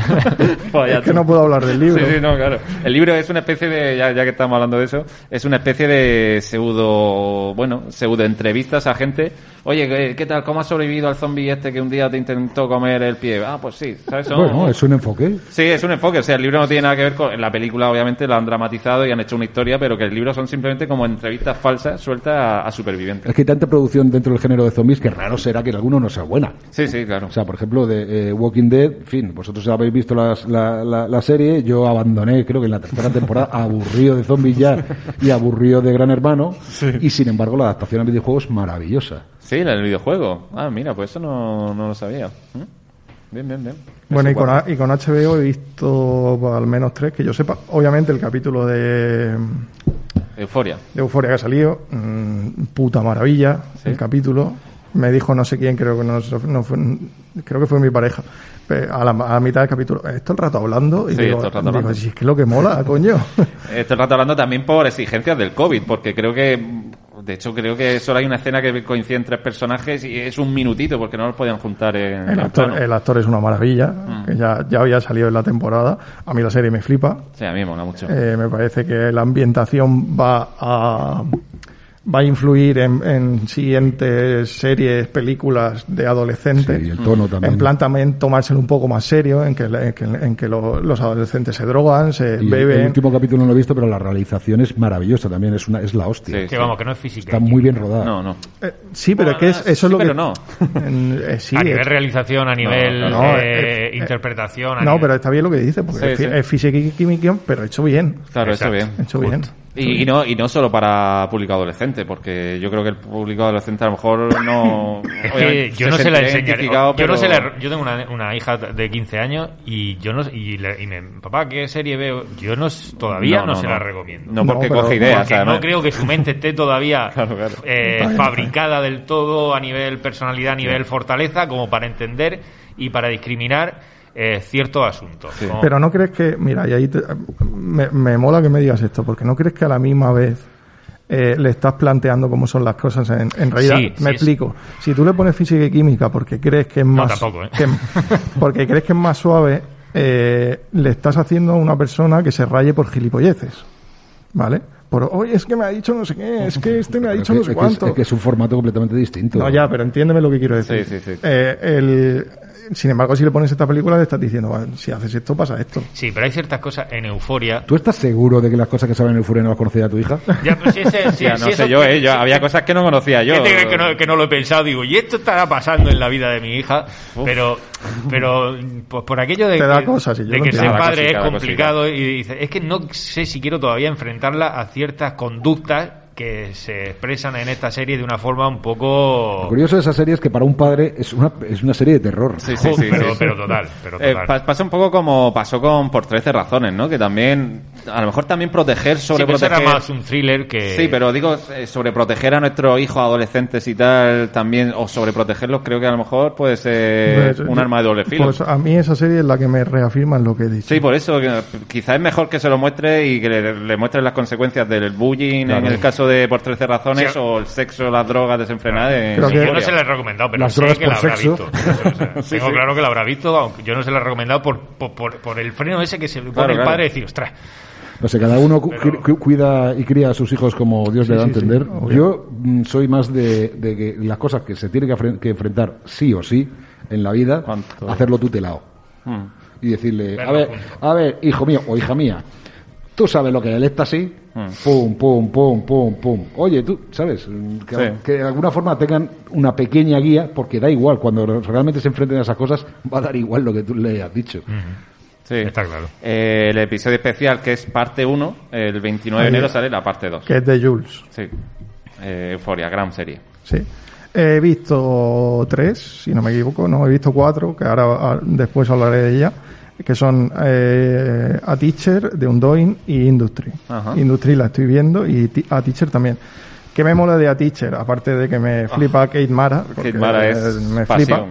Vaya es que no puedo hablar del libro. Sí, sí, no, claro. El libro es una especie de, ya, ya que estamos hablando de eso, es una especie de pseudo, bueno, pseudo entrevistas a gente. Oye, ¿qué, qué tal? ¿Cómo has sobrevivido al zombie este que un día te intentó comer el pie? Ah, pues sí, ¿sabes? Son- Bueno, es un enfoque. Sí, es un enfoque. O sea, el libro no tiene nada que ver con. La película, obviamente, la han dramatizado y han hecho una historia, pero que el libro son simplemente como entrevistas falsas sueltas a, a supervivientes. Es que hay tanta producción dentro del género de zombies que raro será que alguno no sea buena. Sí, sí, claro. O sea, por ejemplo, de eh, Walking Dead, en fin, vosotros habéis visto las- la, la- la serie, yo abandoné, creo que en la tercera temporada, aburrido de zombies ya y aburrido de Gran Hermano, y sin embargo la adaptación a videojuegos maravillosa. Sí, en el videojuego. Ah, mira, pues eso no, no lo sabía. ¿Mm? Bien, bien, bien. Bueno, y con, y con HBO he visto pues, al menos tres, que yo sepa. Obviamente el capítulo de, Euforia. de Euforia que ha salido, mm, puta maravilla, Sí. el capítulo. Me dijo no sé quién, creo que no, no fue, creo que fue mi pareja. A la, a la mitad del capítulo, esto el rato hablando, y Sí, digo, el rato digo, hablando. si es que lo que mola, coño. Esto rato hablando también por exigencias del COVID, porque creo que, de hecho, creo que solo hay una escena que coinciden tres personajes y es un minutito porque no los podían juntar en, El actor, plano. el actor es una maravilla, Mm. que ya, ya había salido en la temporada. A mí la serie me flipa. Sí, a mí me mola mucho. Eh, me parece que la ambientación va a va a influir en, en siguientes series, películas de adolescentes. Sí, y el tono también. En plan también tomárselo un poco más serio, en que, en que, en que lo- los adolescentes se drogan, se Y el beben. último capítulo no lo he visto, pero la realización es maravillosa también, es una es la hostia. Sí, Que vamos, que no es física. Está muy bien rodada. No, no. Eh, sí, pero Bueno, que es, eso sí, es lo pero que... no. En- eh, sí, a es- nivel realización, a nivel no, eh, eh, eh, interpretación. a No, nivel- pero está bien lo que dice, porque Sí, es, es física y química, pero hecho bien. Claro, eso Exacto. bien. Hecho bien. Y, y no y no solo para público adolescente, porque yo creo que el público adolescente a lo mejor no... Es que yo no se la enseñaré. identificado, Yo no se la, yo tengo una, una hija de 15 años y yo no y, le- y me, papá, ¿qué serie veo? Yo no todavía no, No, no, se no. la recomiendo. No porque No, pero- coge ideas, Porque no creo que su mente esté todavía Claro, claro. eh, fabricada del todo a nivel personalidad, a nivel fortaleza, como para entender y para discriminar eh, ciertos asuntos. Como- Pero no crees que, mira, y ahí te- me, me mola que me digas esto, porque no crees que a la misma vez eh, le estás planteando cómo son las cosas en, en realidad. Sí, me sí, explico. Si tú le pones física y química porque crees que es No, más, tampoco, ¿eh? que- porque crees que es más suave, eh, le estás haciendo a una persona que se raye por gilipolleces, ¿vale? Por, oye, es que me ha dicho no sé qué, es que este me ha dicho es no que- sé es que es- cuánto. es que es un formato completamente distinto. No, ya, pero entiéndeme lo que quiero decir. Sí, sí, sí. Eh, el, sin embargo, si le pones esta película, le estás diciendo, "Vale, si haces esto, pasa esto. Sí, pero hay ciertas cosas en Euforia. ¿Tú estás seguro de que las cosas que saben en el Furia no las conocía tu hija? Ya, pero si ese- si- Ya, no sé yo, que- eh, yo- si- había cosas que no conocía yo. ¿Qué te crees que no, que no lo he pensado? Digo, y esto estará pasando en la vida de mi hija, pero pero pues por aquello de que, cosas, de ser padre es complicado y dice, es que no sé si quiero todavía enfrentarla a ciertas conductas que se expresan en esta serie de una forma un Lo poco... curioso de esa serie es que para un padre es una, es una serie de terror. Sí, sí, sí. pero, total, pero Eh, total. pa- pasa un poco como pasó con Por 13 razones, ¿no? Que también, a lo mejor también proteger, Sí, pero eso sobreproteger... era más un thriller que... Sí, pero digo, eh, sobreproteger a nuestros hijos adolescentes y tal, también, o sobreprotegerlos, creo que a lo mejor puede ser Pues, un arma de doble filo. Pues a mí esa serie es la que me reafirma en lo que he dicho. Sí, por eso quizás es mejor que se lo muestre y que le, le muestre las consecuencias del bullying Claro. en el caso de por 13 razones Sí. o el sexo, las drogas desenfrenadas. en Creo Sí, que- yo no se la he recomendado, pero Las sé drogas que la por habrá sexo. visto. Eso, o sea, Sí, tengo sí. claro que la habrá visto, aunque yo no se la he recomendado por, por, por- el freno ese que se le pone Claro, el claro. padre y decir, ostras, No sé, cada uno cu- Pero- cu- cuida y cría a sus hijos como Dios le da a sí, sí, entender. Yo mm, soy más de, de que las cosas que se tienen que, enfrentar sí o sí en la vida, ¿Cuánto? hacerlo tutelado. Hmm. Y decirle, a ver, a ver, hijo mío o hija mía, tú sabes lo que es el éxtasis, Pum, pum, pum, pum, pum. Oye, tú, ¿sabes? Que, Sí. que de alguna forma tengan una pequeña guía, porque da igual, cuando realmente se enfrenten a esas cosas, va a dar igual lo que tú le has dicho. Sí. Está claro. Eh, el episodio especial, que es parte 1, el 29 de enero sale la parte 2. Que es de Jules. Sí. Eh, Euforia, gran serie. Sí. He visto tres, si no me equivoco, no, he visto cuatro, que ahora ah, después hablaré de ella, que son eh, A Teacher, de Undoing y Industry. Ajá. Industry la estoy viendo y A Teacher también. ¿Qué me mola de A Teacher? Aparte de que me flipa Kate Mara. porque, Kate Mara es me pasión. flipa.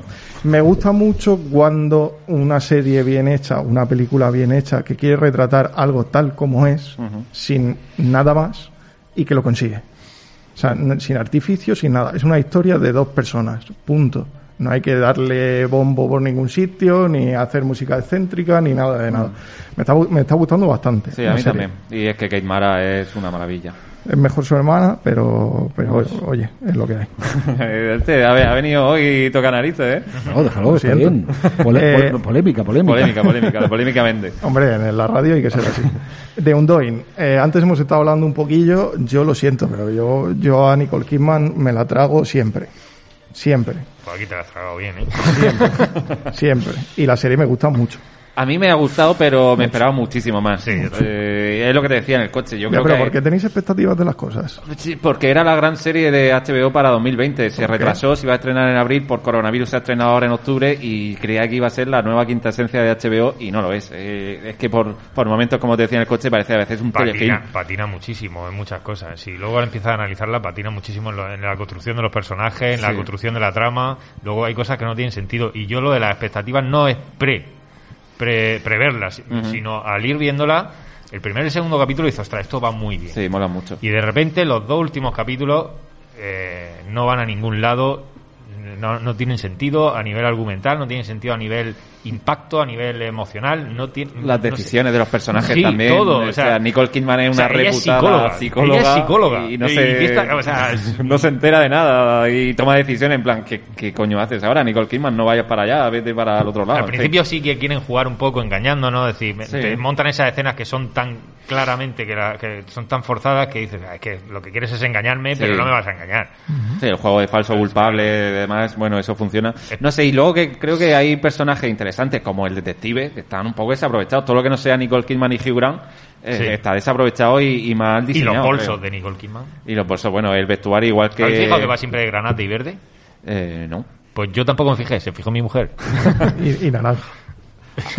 Me gusta mucho cuando una serie bien hecha, una película bien hecha, que quiere retratar algo tal como es, sin nada más, y que lo consigue. O sea, sin artificio, sin nada. Es una historia de dos personas. Punto. No hay que darle bombo por ningún sitio, ni hacer música excéntrica, ni nada de nada. Me está, me está gustando bastante. Sí, a mí serie. también. Y es que Kate Mara es una maravilla. Es mejor su hermana, pero, pero oye, es lo que hay. Este ha, ha venido hoy y toca narices, ¿eh? No, déjalo, Lo está siento. bien. Pole- Eh, pol- polémica, polémica. Polémica, polémica, polémicamente. Hombre, en la radio hay que ser así. De Undoing, eh, antes hemos estado hablando un poquillo, yo lo siento, pero yo, yo a Nicole Kidman me la trago siempre. Siempre, Pues aquí te la has tragado bien, ¿eh? siempre. Y la serie me gusta mucho. A mí me ha gustado, pero me esperaba muchísimo más. Eh, es lo que te decía en el coche. Yo Ya, creo pero que ¿por qué tenéis expectativas de las cosas? Sí, porque era la gran serie de HBO para 2020. Se retrasó, se iba a estrenar en abril, por coronavirus se ha estrenado ahora en octubre y creía que iba a ser la nueva quinta esencia de HBO y no lo es. Eh, es que por, por momentos, como te decía en el coche, parece a veces un telefilm. Patina, patina muchísimo en muchas cosas. Si luego empiezas a analizarla, patina muchísimo en, lo- en la construcción de los personajes, en la Sí. construcción de la trama. Luego hay cosas que no tienen sentido. Y yo lo de las expectativas no es pre, pre preverlas, Ujú. sino al ir viéndola, el primer y el segundo capítulo dices, ostras, esto va muy bien. Sí, mola mucho. Y de repente los dos últimos capítulos eh, no van a ningún lado, no, no tienen sentido a nivel argumental, no tienen sentido a nivel impacto, a nivel emocional, no tienen... Las no sé. decisiones de los personajes Sí, también. todo, O o sea, Nicole Kidman es o una sea, es reputada psicóloga, ella es psicóloga. y no Y se, o sea, no se entera de nada y toma decisiones en plan, ¿qué, qué coño haces ahora? Nicole Kidman, no vayas para allá, vete para el otro lado. Al principio sí que quieren jugar un poco engañando, ¿no? Es decir, Sí. te montan esas escenas que son tan claramente, que, la- que son tan forzadas que dices, "Ah, es que lo que quieres es engañarme, pero no me vas a engañar. Sí, el juego de falso culpable, además, bueno, eso funciona. No sé, y luego que creo que hay personajes interesantes como el detective, que están un poco desaprovechados. Todo lo que no sea Nicole Kidman y Hugh Grant eh, Sí. está desaprovechado y, y mal Y diseñado. los bolsos creo. de Nicole Kidman. Y los bolsos, bueno, el vestuario igual que... ¿Habéis fijado que va siempre de granate y verde? Eh, no. Pues yo tampoco me fijé, se fijó mi mujer. Y, y naranja.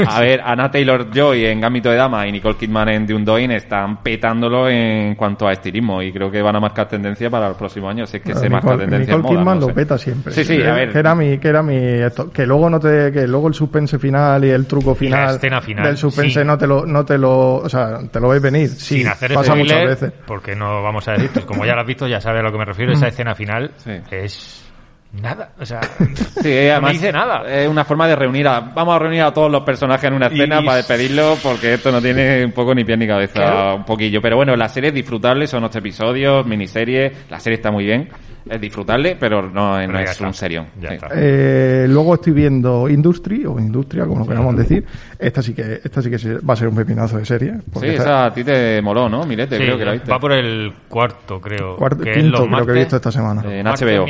A ver, Anna Taylor-Joy en Gambito de Dama y Nicole Kidman en The Undoing están petándolo en cuanto a estilismo y creo que van a marcar tendencia para los próximos años. Si es que se marca Nicole, tendencia en Nicole moda, Kidman no lo sé. peta siempre. Sí, sí, a ver. Que era mi, que era mi, esto, que luego no te, que luego el suspense final y el truco Y la final, escena final, del suspense sí. no te lo, no te lo, o sea, te lo ves venir. Sí, Sin hacer pasa muchas veces. porque no vamos a decir, pues como ya lo has visto, ya sabes a lo que me refiero, esa escena final Sí. es nada, o sea, Sí, no además dice nada. es una forma de reunir a, vamos a reunir a todos los personajes en una escena Y- para despedirlo porque esto no tiene un poco ni pie ni cabeza, Claro. un poquillo. Pero bueno, la serie es disfrutable, son ocho episodios, miniserie, la serie está muy bien, es disfrutable, pero no, no Pero es está. un serión. Sí. Eh, luego estoy viendo Industry o Industria, como lo queramos decir. Esta sí que, esta sí que se- va a ser un pepinazo de serie. Sí, esa a ti te moló, ¿no? Milete, Sí, creo que la viste. va por el cuarto, creo. cuarto- que es los creo que he visto esta semana. Eh, en HBO.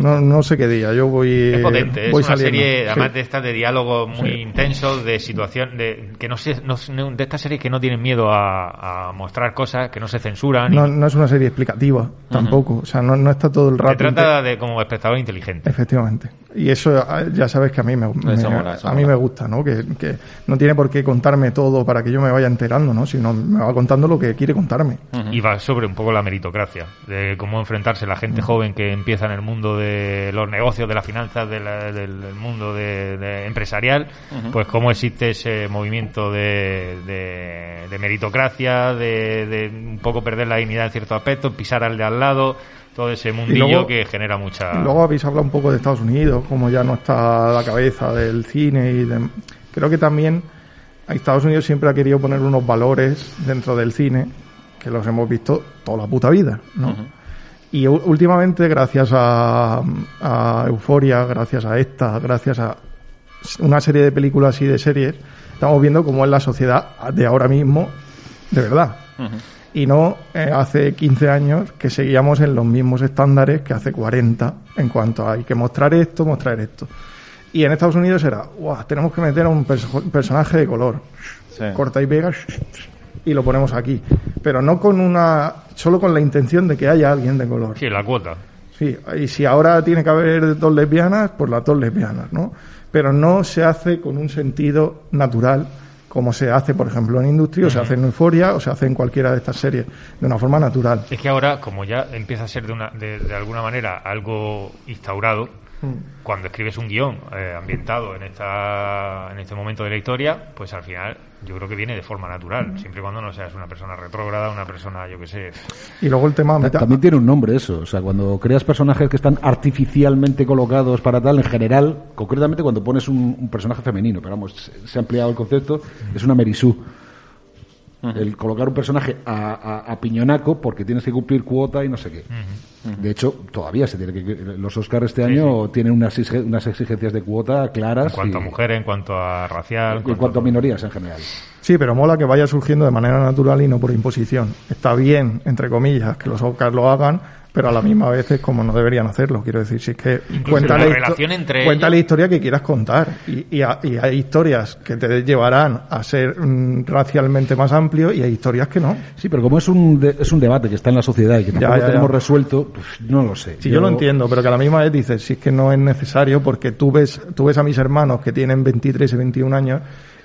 No, no sé qué día, yo voy, Es potente, es voy una saliendo. serie, Sí. además de estas de diálogo muy Sí. intensos, de situación, de que no se, no, no- de estas series que no tienen miedo a, a mostrar cosas, que no se censuran. y No, no es una serie explicativa, tampoco. O sea, no, no está todo el se rato. trata de como espectador inteligente. Efectivamente. Y eso eh, ya sabes que a mí me, me- Eso mola, eso a mí mola. me gusta, ¿no? Que, que no tiene por qué contarme todo para que yo me vaya enterando, ¿no? Sino me va contando lo que quiere contarme. Y va sobre un poco la meritocracia, de cómo enfrentarse la gente joven que empieza en el mundo de los negocios, de las finanzas, de la- del, del mundo de, de empresarial, pues cómo existe ese movimiento de, de, de meritocracia, de, de un poco perder la dignidad en ciertos aspectos, pisar al de al lado, todo ese mundillo luego- que genera mucha... Y luego habéis hablado un poco de Estados Unidos, como ya no está a la cabeza del cine y de- creo que también Estados Unidos siempre ha querido poner unos valores dentro del cine que los hemos visto toda la puta vida, ¿no? Y últimamente, gracias a, a Euforia, gracias a esta, gracias a una serie de películas y de series, estamos viendo cómo es la sociedad de ahora mismo, de verdad. Y no eh, hace 15 años que seguíamos en los mismos estándares que hace 40 en cuanto a hay que mostrar esto, mostrar esto. Y en Estados Unidos era, "Guau, tenemos que meter a un perso- personaje de color. Sí. Corta y pega y lo ponemos aquí. Pero no con una, solo con la intención de que haya alguien de color. Sí, la cuota. Sí, y si ahora tiene que haber dos lesbianas, pues las dos lesbianas, ¿no? Pero no se hace con un sentido natural, como se hace, por ejemplo, en Industria, o se hace en Euforia, o se hace en cualquiera de estas series, de una forma natural. Es que ahora, como ya empieza a ser de, una, de, de alguna manera algo instaurado, Cuando escribes un guion eh, ambientado en, esta, en este momento de la historia, pues al final yo creo que viene de forma natural, siempre y cuando no seas una persona retrógrada, una persona, yo que sé, Y luego el tema... Ta- También tiene un nombre eso, o sea, cuando creas personajes que están artificialmente colocados para tal, en general, concretamente cuando pones un, un personaje femenino, pero vamos, se, se ha ampliado el concepto, es una Merisú. El colocar un personaje a, a- a piñonaco porque tienes que cumplir cuota y no sé qué. De hecho, todavía se tiene que. Los Oscars este año tienen unas, unas exigencias de cuota claras. en cuanto y- a mujeres, en cuanto a racial, en cuanto a minorías en general. Sí, pero mola que vaya surgiendo de manera natural y no por imposición. Está bien, entre comillas, que los Oscars lo hagan, pero a la misma vez es como no deberían hacerlo. Quiero decir, si es que cuenta la relación entre cuenta ellos. la historia que quieras contar. Y, y ha- y hay historias que te llevarán a ser mm, racialmente más amplio y hay historias que no. Sí, pero como es un, de- es un debate que está en la sociedad y que Ya, tampoco ya, tenemos ya. resuelto, pues no lo sé. Sí, yo, lo entiendo, pero que a la misma vez dices, si es que no es necesario porque tú ves, tú ves a mis hermanos que tienen 23 y 21 años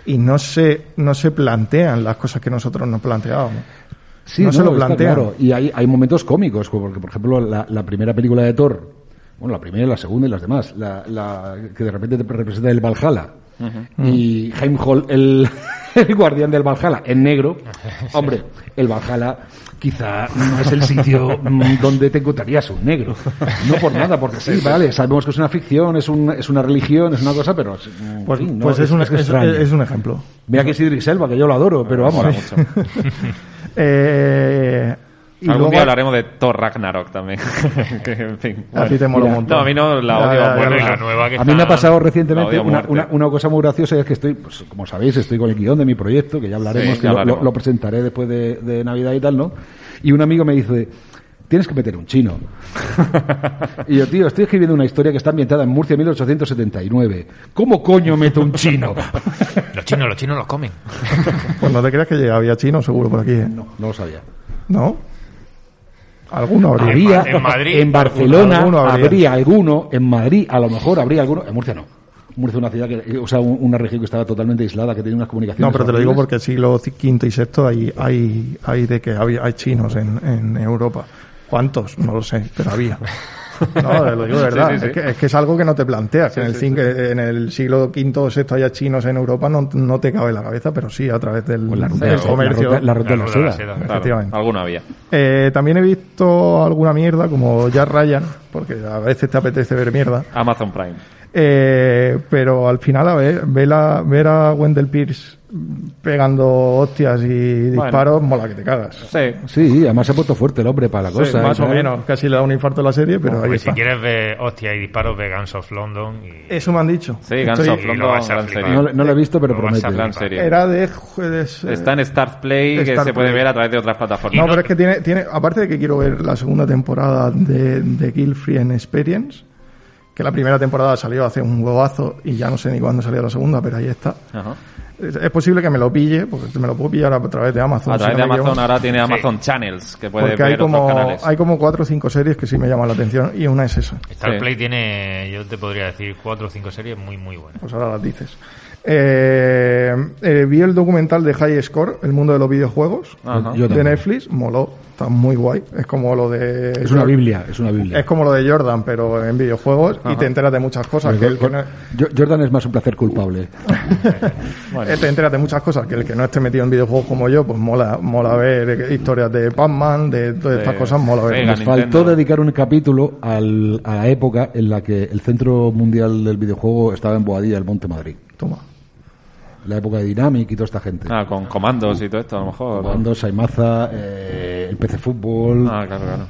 y no se, no se plantean las cosas que nosotros nos planteábamos. Sí, no, se lo está plantean. claro. Y hay, hay momentos cómicos, como porque, por ejemplo, la, la primera película de Thor, bueno, la primera, la segunda y las demás, la, la que de repente te representa el Valhalla, y Heimdall, el, el guardián del Valhalla, en negro, hombre, el Valhalla quizá no es el sitio mm, donde te encontrarías un negro. No por nada, porque sí, vale, sabemos que es una ficción, es, un, es una religión, es una cosa, pero... mm, Pues, no, pues es, un, es- es ejemplo. Mira que es Idris Elba, que yo lo adoro, pero vamos. Mucho. Eh, y Algún luego- día hablaremos de Thor Ragnarok también. que, en fin, A ti te mola un montón. No, a mí no la odio. ya, ya, ya. la nueva que A mí me ha pasado recientemente una, muerte. una, una cosa muy graciosa es que estoy, pues, como sabéis, estoy con el guion de mi proyecto, que ya hablaremos, Sí, que ya lo- lo, hablaremos. lo presentaré después de, de Navidad y tal, ¿no? Y un amigo me dice, tienes que meter un chino. y yo, tío, estoy escribiendo una historia que está ambientada en Murcia en 1879. ¿Cómo coño meto un chino? Los chinos, los chinos los comen. Pues no te creas que había chino seguro por aquí, ¿eh? no, no lo sabía. ¿No? Alguno habría. En Madrid, en Barcelona alguno habría. habría alguno, en Madrid a lo mejor habría alguno, en Murcia no. Murcia es una ciudad que, o sea, un- una región que estaba totalmente aislada, que tenía unas comunicaciones. No, pero te lo digo porque siglo V y VI hay, hay, hay de que había, hay chinos en, en Europa. ¿Cuántos? No lo sé, pero había. No, lo digo de verdad. Sí, sí, sí. Es, que, es que es algo que no te planteas. que en, el en el siglo V o VI haya chinos en Europa no, no te cabe en la cabeza, pero sí a través del, Pues la ruta, del de- comercio. la ruta, la ruta de la La ruta de la seda. seda. Claro, efectivamente. alguno había. Eh, también he visto alguna mierda como Jack Ryan, porque a veces te apetece ver mierda. Amazon Prime. Eh, pero al final, a ver, ver a, ver a Wendell Pierce pegando hostias y disparos, mola que te cagas. Sí. Sí, además se ha puesto fuerte el hombre para la Sí, cosa. más ¿eh? o menos. Casi le da un infarto a la serie, pero ahí Pues si está. quieres ver hostia y disparos de Guns of London y Eso me han dicho. Sí, Guns Estoy- of London, gran serie. No, lo he visto, pero promete. Gran flipar. serie. Era de... jueves, eh, Está en Start Play, que se puede ver a través de otras plataformas. No, pero es que tiene, tiene, aparte de que quiero ver la segunda temporada de, de Guild Experience, que la primera temporada salió hace un huevazo y ya no sé ni cuándo salió la segunda, pero ahí está. Ajá. Es, es posible que me lo pille, porque me lo puedo pillar a través de Amazon. A si través no de Amazon ahora tiene Amazon Channels, que puede Porque hay ver otros como, canales. hay como cuatro o cinco series que sí me llaman la atención y una es esa. Star Sí. Play tiene, yo te podría decir, cuatro o cinco series muy, muy buenas. Pues ahora las dices. Eh, eh, vi el documental de High Score, el mundo de los videojuegos, Ajá. De. Netflix, moló, está muy guay. Es como lo de... Es una Biblia, es una Biblia. Es como lo de Jordan, pero en videojuegos y te enteras de muchas cosas. Que el que no- Jo- Jordan es más un placer culpable. eh, te enteras de muchas cosas que el que no esté metido en videojuegos como yo, pues mola, mola ver historias de Pac-Man, de todas estas De cosas, mola ver. Nos Nintendo. faltó dedicar un capítulo al- a la época en la que el Centro Mundial del Videojuego estaba en Boadilla, el Monte Madrid. Toma. La época de Dynamic y toda esta gente. Ah, con comandos y todo esto, a lo mejor. Cuando Saimaza, eh, el PC Fútbol. Ah, claro, claro.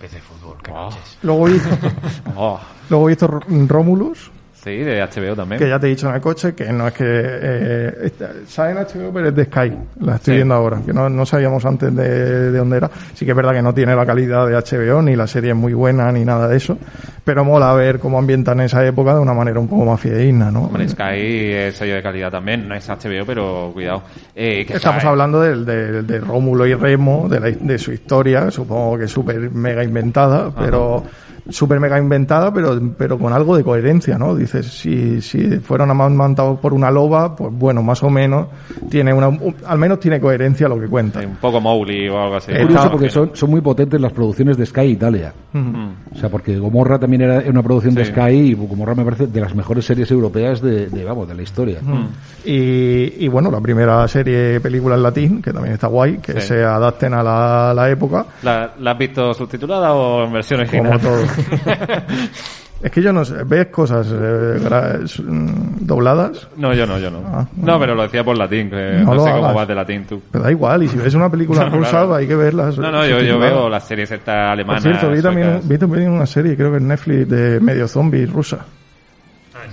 PC Fútbol, qué noches. Luego vi, Oh, luego R- Romulus, sí, de HBO también. que ya te he dicho en el coche, que no es que... Eh, sale en HBO, pero es de Sky. La estoy Sí. viendo ahora, que no, no sabíamos antes de, de dónde era. Sí que es verdad que no tiene la calidad de HBO, ni la serie es muy buena, ni nada de eso. Pero mola ver cómo ambientan esa época de una manera un poco más fidedigna, ¿no? Hombre, Sky es sello de calidad también, no es HBO, pero cuidado. Eh, que Estamos hablando del- de, de Rómulo y Remo, de, la- de su historia, supongo que súper mega inventada, pero súper mega inventada, pero, pero con algo de coherencia, ¿no? Dices, si, si fueron amamantados por una loba, pues bueno, más o menos, tiene una, un- al menos tiene coherencia lo que cuenta. Un poco Mowgli o algo así. Es curioso porque son, son muy potentes las producciones de Sky Italia. Mm. O sea, porque Gomorra también era una producción de. Sky y Gomorra me parece de las mejores series europeas de, de, vamos, de la historia. Y, y bueno, la primera serie película en latín, que también está guay, que Sí. se adapten a la, la época, ¿La, la has visto subtitulada o en versión como original? todo. es que yo no sé, ¿ves cosas eh, gra- s- mm, dobladas? No, yo no, yo no. Ah, no, pero lo decía por latín, que No no, lo sé cómo hagas. vas de latín tú. Pero da igual, y si ves una película No, rusa, claro. hay que verlas. No, no, yo, yo subtituladas. veo las series estas Por alemanas. cierto, vi también, suecas. vi también una serie, creo que en Netflix, de medio zombie rusa.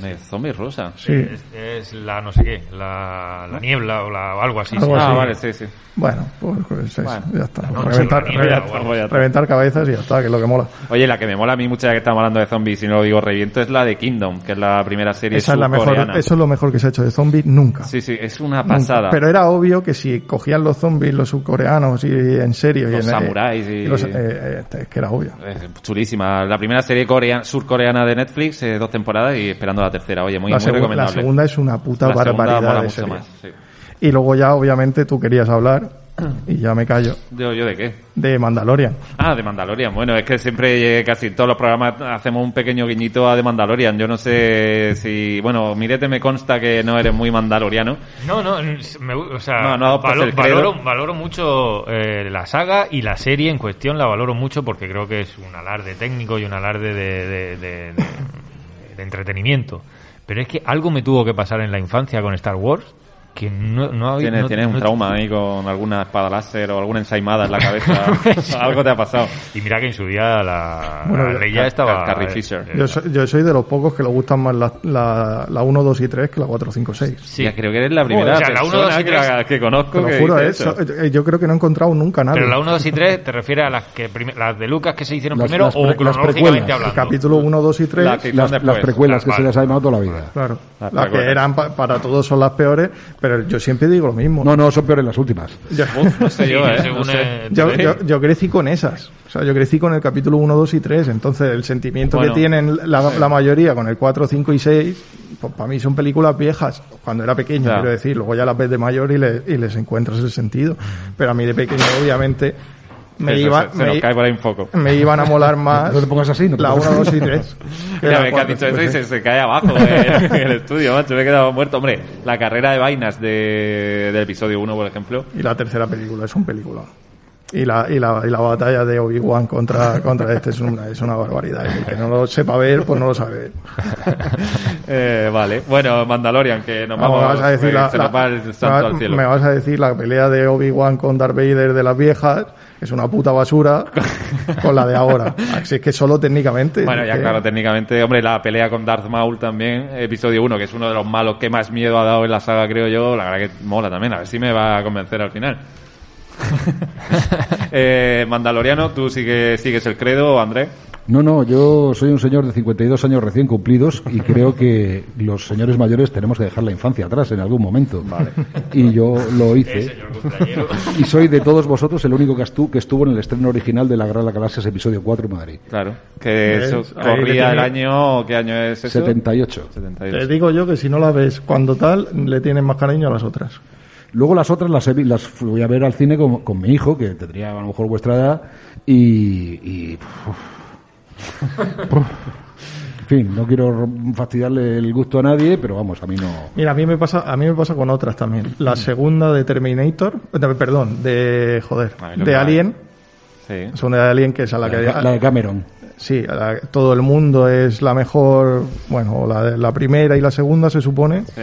De zombie rusa. Sí. Es, es la no sé qué, la, la niebla o, la, o algo así. Algo sí. Ah, así. vale, sí, sí. Bueno, pues, pues Bueno. ya está. Reventar, sí, la niebla, reventar- bueno, ya está. reventar cabezas y ya está, que es lo que mola. Oye, la que me mola a mí mucho ya que estamos hablando de zombies, si no lo digo reviento, es la de Kingdom, que es la primera serie Esa es la mejor, eso es lo mejor que se ha hecho de zombies nunca. Sí, sí, es una Nunca. pasada. Pero era obvio que si cogían los zombies, los subcoreanos y en serio. y Los en, samuráis y- los- eh, eh, es que era obvio. Es chulísima. La primera serie corea- surcoreana de Netflix, eh, dos temporadas y esperando la tercera. Oye, muy, la, muy segu- la recomendable. segunda es una puta La segunda barbaridad mola de mucho serie. más, sí. Y luego ya, obviamente, tú querías hablar, y ya me callo, ¿Yo, ¿Yo de qué? de Mandalorian. Ah, de Mandalorian. Bueno, es que siempre, eh, casi todos los programas hacemos un pequeño guiñito a de Mandalorian. Yo no sé si... Bueno, Mirete me consta que no eres muy mandaloriano. No, no, me, o sea, No, no adoptas valo- el valoro, valoro mucho eh, la saga y la serie en cuestión la valoro mucho porque creo que es un alarde técnico y un alarde de, de- de- de- de entretenimiento. Pero es que algo me tuvo que pasar en la infancia con Star Wars que no, no había... Tienes, no- tienes un no- trauma ahí con alguna espada láser o alguna ensaimada en la cabeza. Algo te ha pasado. Y mira que en su día la, Bueno, la yo- ley ya estaba... Carrie Fisher. Yo soy, yo soy de los pocos que le gustan más la, la, la 1, 2 y 3 que la 4, 5, 6. sí. Ya creo que eres la primera o sea, la uno, persona dos y que, tres- la- que conozco Te lo que juro, ¿eh? eso. So- eh, yo creo que no he encontrado nunca nada. Pero la 1, 2 y 3 te refieres a las que las de Lucas que se hicieron Las- primero las o pre- las cronológicamente precuelas. El hablando. capítulo 1, 2 y 3. La que- Las, las precuelas que Vale. se les ha llamado toda la vida. Claro, Las las que eran pa- para todos son las peores, pero yo siempre digo lo mismo. No, no, son peores las últimas. Yo, Uf, no sé Sí, yo, ¿eh? No sé. yo, Sí. yo- yo crecí con esas. O sea, yo crecí con el capítulo 1, 2 y 3. Entonces, el sentimiento Bueno, que tienen la, la mayoría con el 4, 5 y 6, pues para mí son películas viejas. Cuando era pequeño, quiero decir. Luego ya las ves de mayor y, le- y les encuentras el sentido. Pero a mí de pequeño, obviamente, me, Eso, iba, se, se me, nos cae por ahí un foco. me iban a molar más No te pongas así, no te la 1, pongas 2 y 3. Mira, que has dicho eso y se, se cae abajo eh, en el estudio, macho. Me he quedado muerto. Hombre, la carrera de vainas de, del episodio 1, por ejemplo. Y la tercera película es un película. Y la, y la, y la batalla de Obi-Wan contra, contra este es una, es una barbaridad. El que no lo sepa ver, pues no lo sabe ver. Eh, vale. Bueno, Mandalorian, que nos Vamos, me a decir eh, la, se la- nos va el me santo al cielo. me vas a decir la pelea de Obi-Wan con Darth Vader de las viejas es una puta basura con la de ahora. Así es que solo técnicamente. Bueno, ya que- claro, técnicamente, hombre, la pelea con Darth Maul también, episodio 1, que es uno de los malos que más miedo ha dado en la saga, creo yo, la verdad que mola también, a ver si me va a convencer al final. eh, Mandaloriano, tú sigue, sigues el credo, André. No, no, yo soy un señor de 52 años recién cumplidos y creo que los señores mayores tenemos que dejar la infancia atrás en algún momento. Y yo lo hice. Y soy de todos vosotros el único que, estu- que estuvo en el estreno original de La Guerra de las Galaxias, episodio 4 en Madrid. Claro, que eso corría el año, ¿qué año es eso? 78. 78. Te digo yo que si no la ves cuando tal, le tienes más cariño a las otras. Luego las otras las, he vi- las fui a ver al cine con, con mi hijo, que tendría a lo mejor vuestra edad, y... y uf. En fin, no quiero fastidiarle el gusto a nadie, pero vamos, a mí no... Mira, a mí me pasa, a mí me pasa con otras también. La segunda de Terminator, eh, perdón, de joder, de Alien, Sí. la segunda de Alien que es a la que La de Cameron. sí, a la- todo el mundo es la mejor, bueno, la, la primera y la segunda se supone. Sí.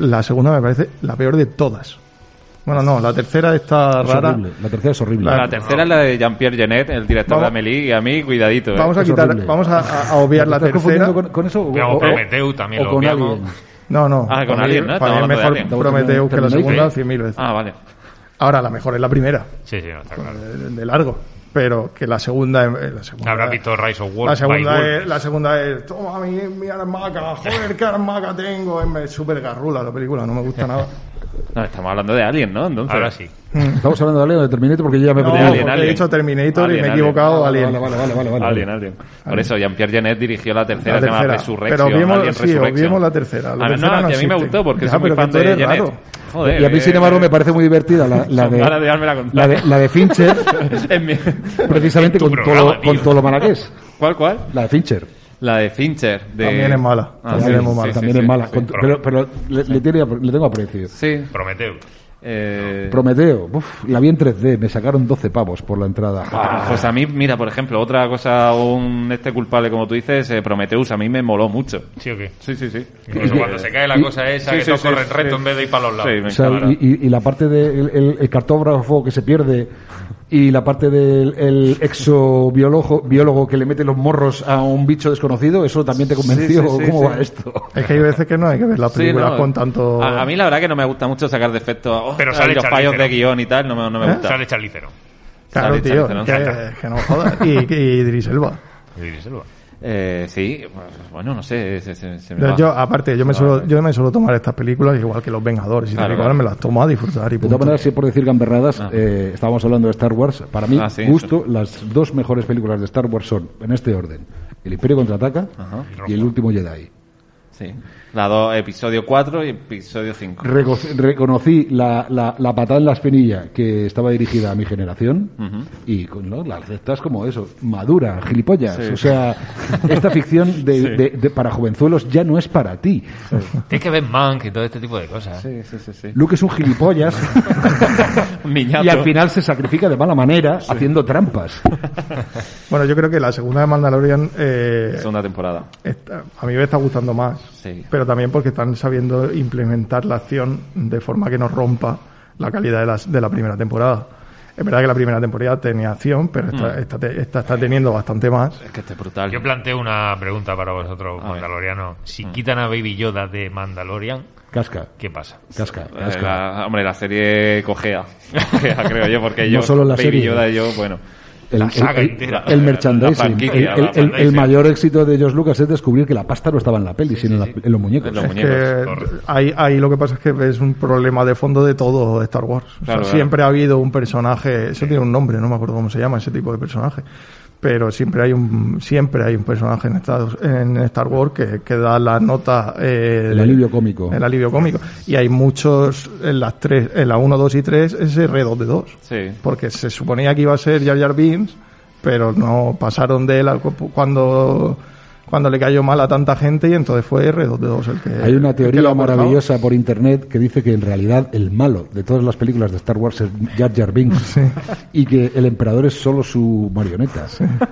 La segunda me parece la peor de todas. Bueno, no, la tercera está Es rara. horrible. La tercera es horrible. La tercera es la de Jean-Pierre Genet, el director Vamos- de Amélie, y a mí, cuidadito. ¿eh? Vamos a quitar, vamos a, obviar la ¿Te estás tercera. con, con eso? O, Pero o- Prometeu también o lo obviamos. No, no. Ah, con mí- ¿no? Para mí es mejor Alien. Prometeo que la segunda cien mil veces. Ah, vale. Ahora, la mejor es la primera, Sí, sí, no, está claro. de, de largo. Pero que la segunda, eh, la segunda Habrás visto Rise of Wolf. La segunda, es, la segunda es, toma mi, mi armaca, joder, qué armaca tengo. Es súper garrula la película, no me gusta nada. No, estamos hablando de Alien, ¿no? Entonces, Ahora sí. Estamos hablando de Alien o de Terminator porque yo ya me he No. Alien, Alien. he dicho Terminator y Alien, me he equivocado. Alien. vale, vale, vale, vale. Alien, Alien. Por eso, Jean-Pierre Genet dirigió la tercera, La que se llama tercera. Resurrection. Pero vimos- Alien sí, Resurrection. vimos la tercera. La Ah, tercera no, no que a mí me gustó porque Ya, soy muy fan de raro. Joder, Y a mí, eh, sin embargo, me parece muy divertida la, la de, la de, la de Fincher, precisamente con programa, todo, con todo lo mala que es. ¿Cuál, cuál? La de Fincher. La de Fincher. De... También es mala. Ah, También sí, es muy mala. sí, También sí, es mala. sí. Con- pero pero le, le tiene- le tengo aprecio. Sí. Prometeo. Eh, Prometeo, uf, la vi en 3D, me sacaron 12 pavos por la entrada. Ah, Pues a mí, mira, por ejemplo, otra cosa, un este culpable, como tú dices, eh, Prometheus, a mí me moló mucho. ¿Sí o qué? Sí, sí, sí. Incluso cuando se cae la y- cosa esa, sí, que sí, todos sí, recto en vez de ir para los lados. Sí, me O sea, encanta. y, y- la parte del el, el cartógrafo que se pierde y la parte del el exobiólogo biólogo que le mete los morros a un bicho desconocido, ¿eso también te convenció? Sí, sí, sí, ¿Cómo sí. va esto? Es que hay veces que no hay que ver las Sí, películas no, con tanto. A, a mí la verdad que no me gusta mucho sacar defectos. oh, Pero sale los fallos de guion y tal, no me, no me ¿Eh? gusta. Sale Charlicero. Claro, Sale tío. Que, no jodas. Y, y Idris Elba. Eh, sí, pues, bueno, no sé. se- se- se me. Yo, aparte, yo me, suelo, yo me suelo tomar estas películas igual que Los Vengadores. Y Claro, claro. me las tomo a disfrutar y De punto. todas maneras, si por decir gamberradas, Ah. eh, estábamos hablando de Star Wars. Para mí, Ah, sí, gusto, las dos mejores películas de Star Wars son, en este orden, El Imperio Contraataca Ajá. y El Último Jedi. Sí. La dos, episodio 4 y episodio 5. Reco- reconocí la, la, la patada en la espinilla que estaba dirigida a mi generación y con, ¿no? la aceptas como eso, madura, gilipollas. Sí. O sea, esta ficción de, Sí. de- de- para jovenzuelos ya no es para ti. Tienes que ver Mank y todo este tipo de cosas. Sí, sí, sí. sí. Luke es un gilipollas y al final se sacrifica de mala manera haciendo trampas. Bueno, yo creo que la segunda de Mandalorian eh, Segunda temporada. está- a mí me está gustando más. Sí. Pero también porque están sabiendo implementar la acción de forma que no rompa la calidad de, las, de la primera temporada. Es verdad que la primera temporada tenía acción, pero esta, Mm. esta, está teniendo bastante más. Es que este es brutal. Yo planteo una pregunta para vosotros, A ver. mandalorianos. Si quitan a Baby Yoda de Mandalorian, Casca, ¿qué pasa? casca, Eh, la- hombre, la serie cogea. Cogea, creo yo, porque yo. No solo la Baby serie. Yoda y yo, bueno. El, La saga el- entera. el La merchandising. el, la el- el- el franquicia. mayor éxito de George Lucas es descubrir que la pasta no estaba en la peli, sino en, la- en los muñecos. En los Es muñecos. que ahí, ahí lo que pasa es que es un problema de fondo de todo de Star Wars. O sea, Claro, claro. siempre ha habido un personaje, eso tiene un nombre, no me acuerdo cómo se llama ese tipo de personaje. Pero siempre hay un siempre hay un personaje en Star, en Star Wars que, que da la nota eh, El alivio cómico. el alivio cómico y hay muchos en las tres en la 1, 2 y 3 es R2D2 Sí. porque se suponía que iba a ser Jar Jar Binks, pero no pasaron de él al cuando cuando le cayó mal a tanta gente y entonces fue R2D2 el que Hay una teoría maravillosa por internet que dice que en realidad el malo de todas las películas de Star Wars es Jar Jar Binks y que el emperador es solo su marioneta.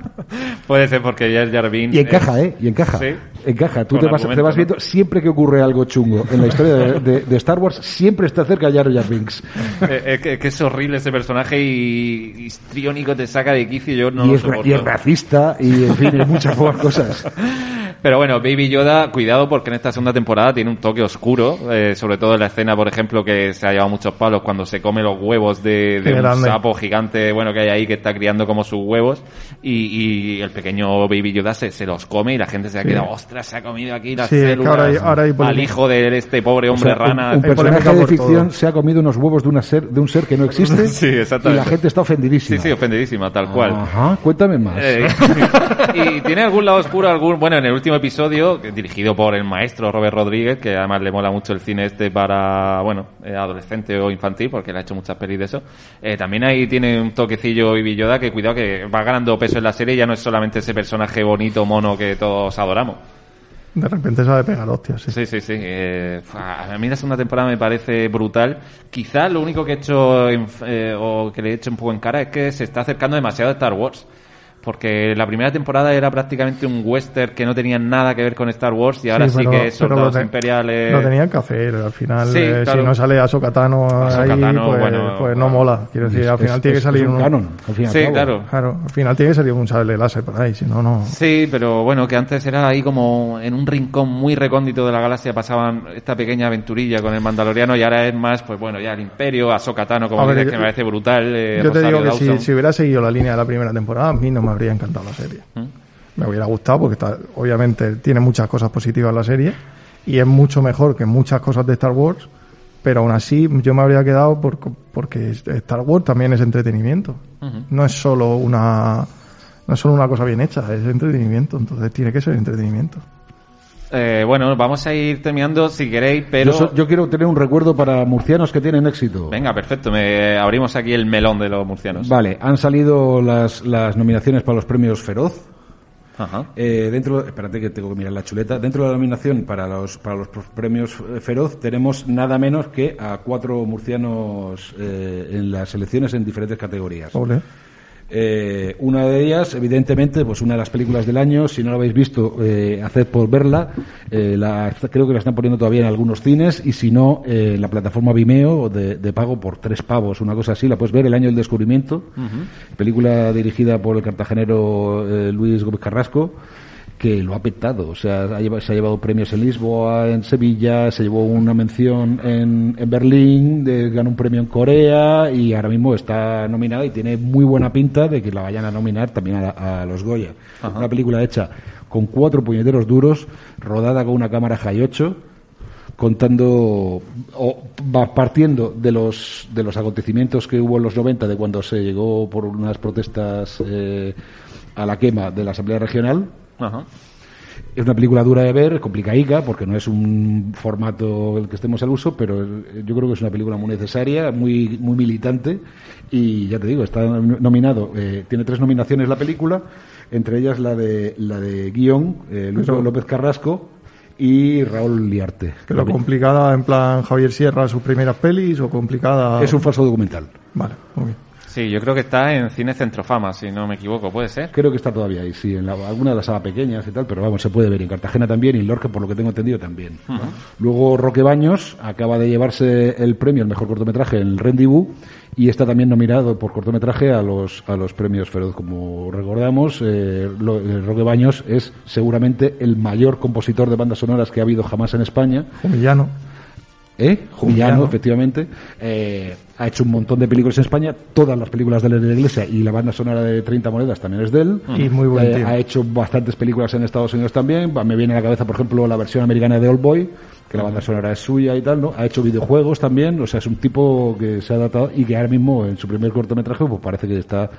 Puede ser porque Jar Jar Binks, Y encaja, ¿eh? Y encaja. Sí. Encaja. Tú te vas, te vas ¿no? viendo, siempre que ocurre algo chungo en la historia de, de- de Star Wars, siempre está cerca Jar Jar Binks. Eh, es, que, es es horrible ese personaje y histriónico te saca de quicio. Yo no y, lo es, soporto. y es racista y, en fin, hay muchas cosas. Pero bueno, Baby Yoda, cuidado porque en esta segunda temporada tiene un toque oscuro, eh, sobre todo en la escena, por ejemplo, que se ha llevado muchos palos cuando se come los huevos de, un grande. sapo gigante, bueno, que hay ahí que está criando como sus huevos y, y el pequeño Baby Yoda se, se los come y la gente se ha Sí. quedado, ostras, se ha comido aquí las Sí, es que células ahora hay- ahora hay al hijo de este pobre O hombre sea, un- rana. un, Hay personaje de ficción todo. se ha comido unos huevos de, una ser, de un ser que no existe Sí, y la gente está ofendidísima. Sí, sí, ofendidísima, tal cual. Ajá, cuéntame más. Eh, y tiene algún lado oscuro, algún bueno, en el último episodio, dirigido por el maestro Robert Rodríguez, que además le mola mucho el cine este para, bueno, eh, adolescente o infantil, porque le ha hecho muchas pelis de eso. Eh, también ahí tiene un toquecillo Yoda que cuidado que va ganando peso en la serie, ya no es solamente ese personaje bonito, mono que todos adoramos. de repente sabe pegar hostias sí. Sí, sí, sí. Eh, a mí la segunda temporada me parece brutal. Quizá lo único que he hecho en- eh, o que le he hecho un poco en cara es que se está acercando demasiado a Star Wars. Porque la primera temporada era prácticamente un western que no tenía nada que ver con Star Wars y ahora sí, pero- que lo soldados te- imperiales. Lo tenían que hacer, al final, Sí, eh, claro. si no sale Ahsoka Tano ahí, Tano, pues, bueno, pues no mola. Quiero decir, al Es- final tiene es- que salir es un canon, al fin y al Sí, claro. Claro, al final tiene que salir un sable láser por ahí, si no, no. Sí, pero bueno, que antes era ahí como en un rincón muy recóndito de la galaxia pasaban esta pequeña aventurilla con el Mandaloriano y ahora es más, pues bueno, ya el Imperio, Ahsoka Tano, como ver, dices, yo- que me parece brutal. eh, Yo te Rosario digo que si, si hubiera seguido la línea de la primera temporada, a mí no me habría encantado la serie. ¿Mm? Me hubiera gustado porque está, obviamente tiene muchas cosas positivas la serie y es mucho mejor que muchas cosas de Star Wars, Pero aún así yo me habría quedado por, porque Star Wars también es entretenimiento. No es solo una no es solo una cosa bien hecha, es entretenimiento, entonces tiene que ser entretenimiento. Eh, bueno, vamos a ir terminando si queréis, pero... Yo, so- yo quiero tener un recuerdo para murcianos que tienen éxito. Venga, perfecto, me abrimos aquí el melón de los murcianos. Vale, han salido las, las nominaciones para los premios Feroz. Ajá. Eh, dentro, espérate que tengo que mirar la chuleta. Dentro de la nominación para los para los premios Feroz tenemos nada menos que a cuatro murcianos eh, en las selecciones en diferentes categorías. Ole. Eh, una de ellas, evidentemente, pues una de las películas del año. Si no la habéis visto, eh, haced por verla. Eh, la, creo que la están poniendo todavía en algunos cines y si no, eh, en la plataforma Vimeo de, de pago por tres pavos, una cosa así. La puedes ver el año del descubrimiento. Película dirigida por el cartagenero eh, Luis Gómez Carrasco que lo ha petado, o sea, ha se ha llevado premios en Lisboa, en Sevilla, se llevó una mención en, en Berlín, de- ganó un premio en Corea y ahora mismo está nominada y tiene muy buena pinta de que la vayan a nominar también a, a los Goya. Una película hecha con cuatro puñeteros duros, rodada con una cámara High 8, contando o va partiendo de los de los acontecimientos que hubo en los 90 de cuando se llegó por unas protestas eh, a la quema de la Asamblea Regional Ajá. es una película dura de ver, complicadica, porque no es un formato el que estemos al uso, pero yo creo que es una película muy necesaria, muy, muy militante, y ya te digo, está nominado, eh, tiene tres nominaciones la película, entre ellas la de, la de guion, eh, Luis Pero- López Carrasco y Raúl Liarte. Que lo complicada en plan Javier Sierra sus primeras pelis o complicada. Es un falso documental. Vale, muy bien. Sí, yo creo que está en Cine Centrofama, si no me equivoco, ¿puede ser? Creo que está todavía ahí, sí, en la- alguna de las salas pequeñas y tal, pero vamos, se puede ver en Cartagena también y en Lorca, por lo que tengo entendido, también. Luego Roque Baños acaba de llevarse el premio al mejor cortometraje en el Rendezvous y está también nominado por cortometraje a los, a los premios Feroz. Como recordamos, eh, lo- eh, Roque Baños es seguramente el mayor compositor de bandas sonoras que ha habido jamás en España. Humillano. ¿Eh? Jumillano. efectivamente. Eh, ha hecho un montón de películas en España, todas las películas de la iglesia y la banda sonora de 30 monedas también es de él. Y muy buen Eh, tío. ha hecho bastantes películas en Estados Unidos también. Me viene a la cabeza, por ejemplo, la versión americana de Old Boy, que la banda sonora es suya y tal, ¿no? Ha hecho videojuegos también, o sea, es un tipo que se ha adaptado y que ahora mismo en su primer cortometraje pues parece que está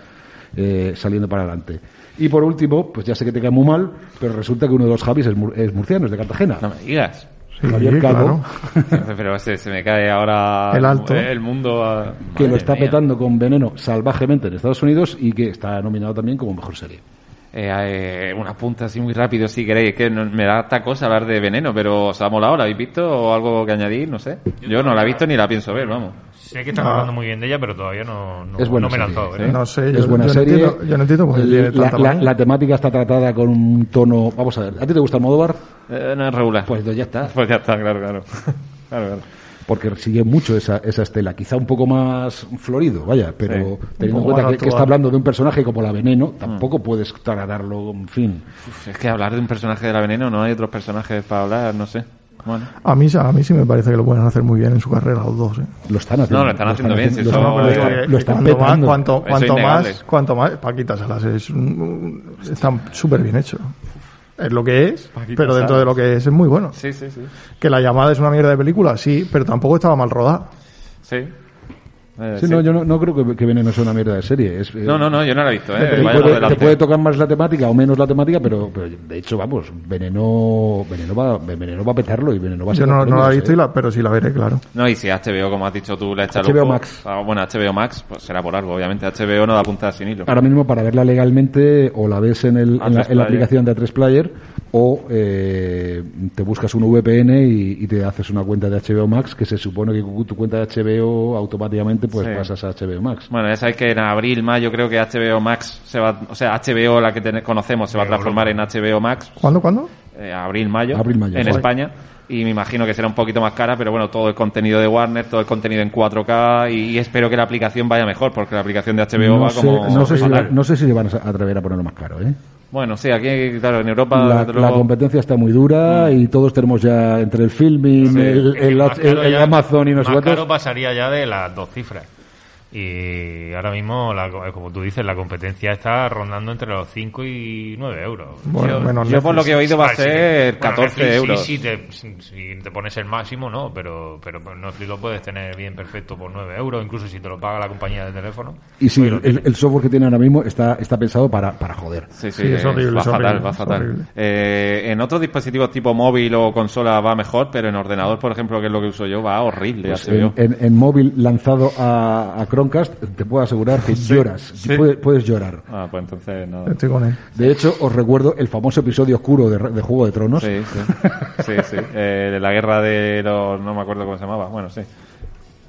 eh, saliendo para adelante. Y por último, pues ya sé que te cae muy mal, pero resulta que uno de los Javis es, mur- es murciano, es de Cartagena. No me digas. Sí, Javier Calvo. claro. Pero se, se me cae ahora El alto. el mundo. a- que lo está mía. petando con veneno salvajemente en Estados Unidos y que está nominado también como mejor serie. Eh, eh, una punta así muy rápido si queréis. Es que no- me da esta cosa hablar de veneno, pero os ha molado. ¿La habéis visto o algo que añadir? No sé. Yo no la he visto ni la pienso ver, vamos. Sé que están Ah. hablando muy bien de ella, pero todavía no, no, Es buena no me lanzado. ¿eh? No sé, yo, es buena yo serie. No entiendo, yo no entiendo por qué tiene la, temática está tratada con un tono. Vamos a ver, ¿a ti te gusta Almodóvar? Eh, no es regular. Pues ya está. Pues ya está, claro, claro. claro, claro. Porque sigue mucho esa, esa estela. Quizá un poco más florido, vaya, pero Sí. teniendo en cuenta que, está hablando de un personaje como la Veneno, tampoco puedes trasladarlo, en fin. Uf, es que hablar de un personaje de la veneno, no hay otros personajes para hablar, no sé. Bueno. A mí, a mí sí me parece que lo pueden hacer muy bien en su carrera los dos. ¿eh? Lo están haciendo. No, lo están haciendo bien, lo están- están- están petando. cuanto, más, cuanto más, Paquita Salas es un- está súper bien hecho. Es lo que es, Paquita pero dentro Salas. de lo que es es muy bueno. Sí, sí, sí. Que la llamada es una mierda de película, sí, pero tampoco estaba mal rodada. Sí. Eh, Sí, sí. no, yo no, no creo que, que Veneno sea una mierda de serie. Es, eh, no, no, no, yo no la he visto, Te eh. Vaya por puede, te puede tocar más la temática o menos la temática, pero, pero de hecho, vamos, Veneno, Veneno, va, Veneno va a petarlo y Veneno va a Yo ser no, no la he visto, y la- pero sí la veré, claro. No, y si HBO, como has dicho tú, le echa HBO Max. Ah, bueno, HBO Max, pues será por algo, obviamente. HBO no da punta sin hilo. Ahora mismo para verla legalmente o la ves en, el, en, la, A3 en la aplicación de A3 Player o eh, te buscas un VPN y, y te haces una cuenta de HBO Max que se supone que con tu cuenta de HBO automáticamente pues Sí. pasas a HBO Max. Bueno, ya sabéis que en abril, mayo, creo que HBO Max se va, o sea, HBO, la que ten- conocemos, se va a transformar en HBO Max, ¿Cuándo, cuándo? eh, abril, mayo, Abril, mayo, en sí. España. Y me imagino que será un poquito más cara, pero bueno, todo el contenido de Warner, todo el contenido en 4K y, y espero que la aplicación vaya mejor, porque la aplicación de HBO No va sé, como... no, sé si, fatal. no sé si se van a atrever a ponerlo más caro, ¿eh? Bueno, sí, aquí, claro, en Europa... La, competencia está muy dura y todos tenemos ya entre el filming, Sí. el, el- Más el- caro el ya- Amazon y no sé más cuántos. caro pasaría ya de las dos cifras. Y ahora mismo, la- como tú dices, la competencia está rondando entre los 5 y 9 euros. Bueno, yo, menos yo por lo que he oído va a sí, ser bueno, 14 Netflix sí, euros. Sí, te, si, si te pones el máximo, no, pero, pero Netflix lo puedes tener bien perfecto por 9 euros, incluso si te lo paga la compañía de teléfono. Y sí, Pues el, el software que tiene ahora mismo está, está pensado para, para joder. Sí, sí, Sí, es eh, horrible, va es fatal, horrible, va es fatal. Eh, en otros dispositivos tipo móvil o consola va mejor, pero en ordenador, por ejemplo, que es lo que uso yo, va horrible. Pues en, en- en móvil lanzado a, a Chromecast, te puedo asegurar que lloras. sí. Puedes, puedes llorar. Ah, pues entonces no. Estoy con él. De hecho, os recuerdo el famoso episodio oscuro de, de Juego de Tronos. Sí, sí. Sí, sí. Eh, de la guerra de los. No me acuerdo cómo se llamaba. Bueno, sí.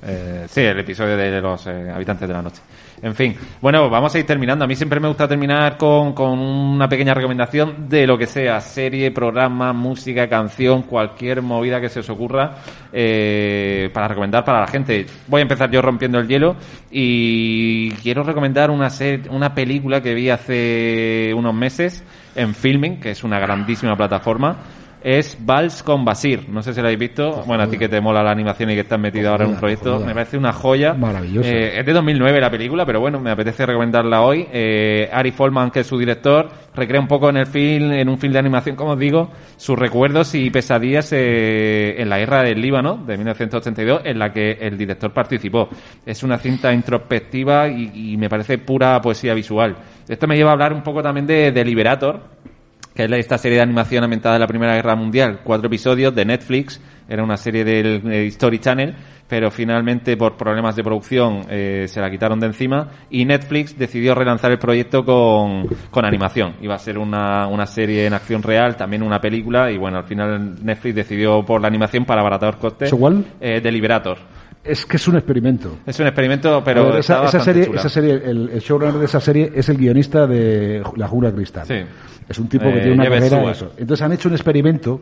Eh, sí, el episodio de los eh, habitantes de la noche. En fin, bueno, vamos a ir terminando. A mí siempre me gusta terminar con, con una pequeña recomendación de lo que sea, serie, programa, música, canción, cualquier movida que se os ocurra eh, para recomendar para la gente. Voy a empezar yo rompiendo el hielo y quiero recomendar una, ser- una película que vi hace unos meses en Filming, que es una grandísima plataforma. Es Vals con Basir. No sé si lo habéis visto. Bueno, a ti que te mola la animación y que estás metido ahora en un proyecto. Me parece una joya. Maravilloso. Eh, es de 2009 la película, pero bueno, me apetece recomendarla hoy. Eh, Ari Folman, que es su director, recrea un poco en el film, en un film de animación, como os digo, sus recuerdos y pesadillas eh, en la guerra del Líbano de 1982, en la que el director participó. Es una cinta introspectiva y, y me parece pura poesía visual. Esto me lleva a hablar un poco también de, de Liberator, que es esta serie de animación ambientada en la Primera Guerra Mundial, cuatro episodios de Netflix, era una serie del History Channel, pero finalmente por problemas de producción eh, se la quitaron de encima y Netflix decidió relanzar el proyecto con, con animación. Iba a ser una, una serie en acción real, también una película y bueno, al final Netflix decidió por la animación para abaratar costes. ¿Eso cuál? Eh, de Liberator. Es que es un experimento. Es un experimento, pero ver, esa, serie, chula. esa serie el, el showrunner de esa serie es el guionista de La de Cristal. Sí. Es un tipo Eh, que tiene una Jeves carrera eso. Entonces han hecho un experimento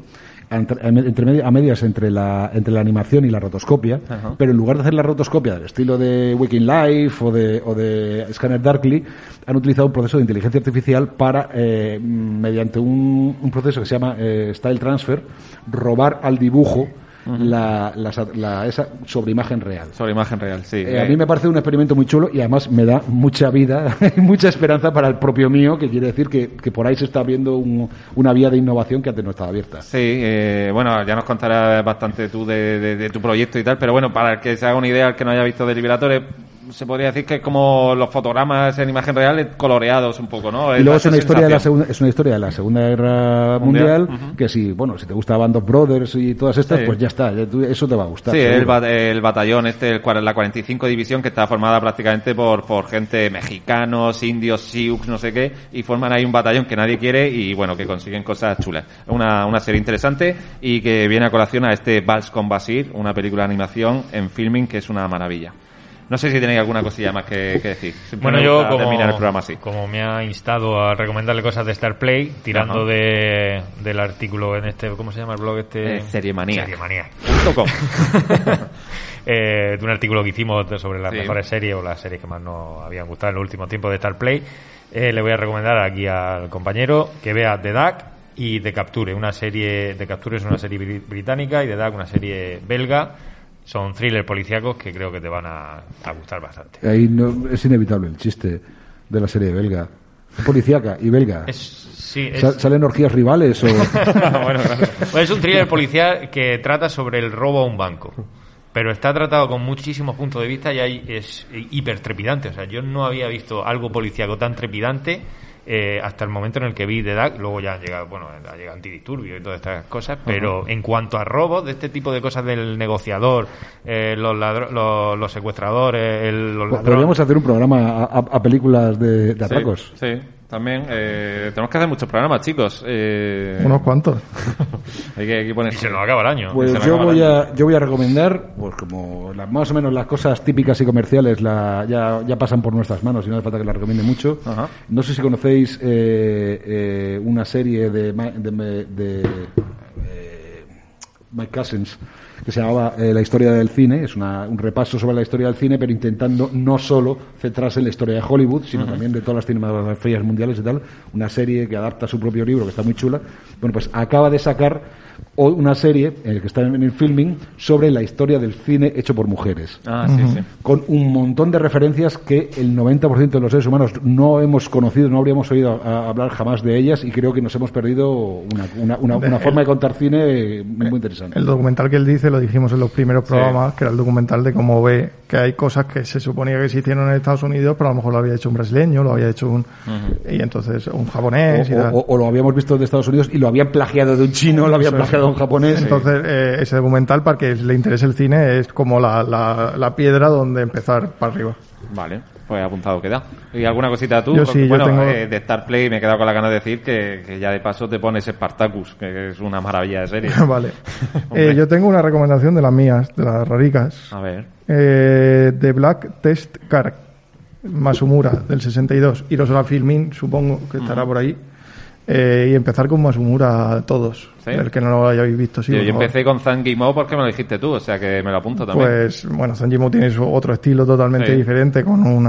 entre, a medias entre la, entre la animación y la rotoscopia, pero en lugar de hacer la rotoscopia del estilo de Waking Life o de, o de Scanner Darkly, han utilizado un proceso de inteligencia artificial para, eh, mediante un, un proceso que se llama eh, Style Transfer, robar al dibujo la, la, la- esa sobre imagen real. Sobre imagen real, sí. Eh, a mí me parece un experimento muy chulo y además me da mucha vida y mucha esperanza para el propio mío, que quiere decir que, que por ahí se está abriendo un- una vía de innovación que antes no estaba abierta. Sí, eh, bueno, ya nos contarás bastante tú de, de- de tu proyecto y tal, pero bueno, para el que se haga una idea, el que no haya visto de Liberatores, se podría decir que es como los fotogramas en imagen real coloreados un poco, ¿no? Y luego es una historia de la segunda, es una historia de la Segunda Guerra Mundial, que si, bueno, si te gusta Band of Brothers y todas estas, Sí. pues ya está, eso te va a gustar. Sí, el, ba- el batallón este, el, la 45 división que está formada prácticamente por, por gente mexicanos, indios, sioux, no sé qué, y forman ahí un batallón que nadie quiere y bueno, que consiguen cosas chulas. Una, una serie interesante y que viene a colación a este Vals con Basir, una película de animación en filming que es una maravilla. No sé si tenéis alguna cosilla más que, que decir. Siempre Bueno, yo como, terminar el programa así. como me ha instado a recomendarle cosas de Star Play, tirando de, del artículo en este, ¿cómo se llama el blog este? Eh, Seriemaniac. Seriemaniac. Punto com. Eh, de un artículo que hicimos sobre las Sí. mejores series o las series que más nos habían gustado en el último tiempo de Star Play. Eh, le voy a recomendar aquí al compañero que vea The Duck y The Capture. Una serie, The Capture es una serie bri- británica y The Duck una serie belga. Son thrillers policíacos que creo que te van a, a gustar bastante. Ahí no- es inevitable el chiste de la serie belga. Policíaca y belga. Es, sí, es, ¿Salen orgías rivales o...? bueno, claro. Pues es un thriller policial que trata sobre el robo a un banco. Pero está tratado con muchísimos puntos de vista y ahí es hiper trepidante. O sea, yo no había visto algo policíaco tan trepidante eh, hasta el momento en el que vi The Duck. Luego ya han llegado, bueno, ha llegado antidisturbio y todas estas cosas. Pero en cuanto a robos, de este tipo de cosas del negociador, eh, los, ladro- los, los secuestradores, el, los ladrones. Podríamos hacer un programa a, a- a películas de, de atracos. Sí, sí, también. eh, tenemos que hacer muchos programas, chicos. Eh, Unos cuantos. hay, que, hay que poner... Y se nos acaba el año. Pues yo voy el a yo voy a recomendar, pues como las- más o menos las cosas típicas y comerciales la, ya, ya pasan por nuestras manos y no hace falta que las recomiende mucho. Ajá. No sé si conocéis eh, eh, una serie de, Ma- de, de, eh, Mike Cousins que se llamaba eh, La historia del cine, es una- un repaso sobre la historia del cine, pero intentando no solo centrarse en la historia de Hollywood, sino también de todas las cinematografías mundiales y tal, una serie que adapta su propio libro, que está muy chula. Bueno, pues acaba de sacar o- una serie eh, que está en el filming sobre la historia del cine hecho por mujeres Ah, sí, sí. con un montón de referencias que el 90% de los seres humanos no hemos conocido, no habríamos oído a- a hablar jamás de ellas y creo que nos hemos perdido una, una- una- forma de contar cine muy, muy interesante. El documental que él dice lo dijimos en los primeros Sí. programas, que era el documental de cómo ve que hay cosas que se suponía que se hicieron en Estados Unidos, pero a lo mejor lo había hecho un brasileño, lo había hecho un y entonces un japonés y O, tal. o- o lo habíamos visto de Estados Unidos y lo habían plagiado de un chino, lo habían plagiado de un japonés. Entonces, eh, ese documental, para que le interese el cine, es como la, la, la piedra donde empezar para arriba. Vale, pues apuntado queda. ¿Y alguna cosita tú? Yo Porque, sí, yo bueno, tengo- eh, de Star Play me he quedado con la gana de decir que, que ya de paso te pones Spartacus, que es una maravilla de serie. vale. Eh, yo tengo una recomendación de las mías, de las raricas. A ver. Eh, The Black Test Car, Masumura, del 62. Iros a la Filmin, supongo que estará por ahí. Eh, y empezar con Masumura todos. ¿Sí? El que no lo hayáis visto, sí. yo empecé con Zangimo porque me lo dijiste tú, o sea que me lo apunto también. Pues bueno, Sanjimo tiene su otro estilo totalmente Sí. diferente, con un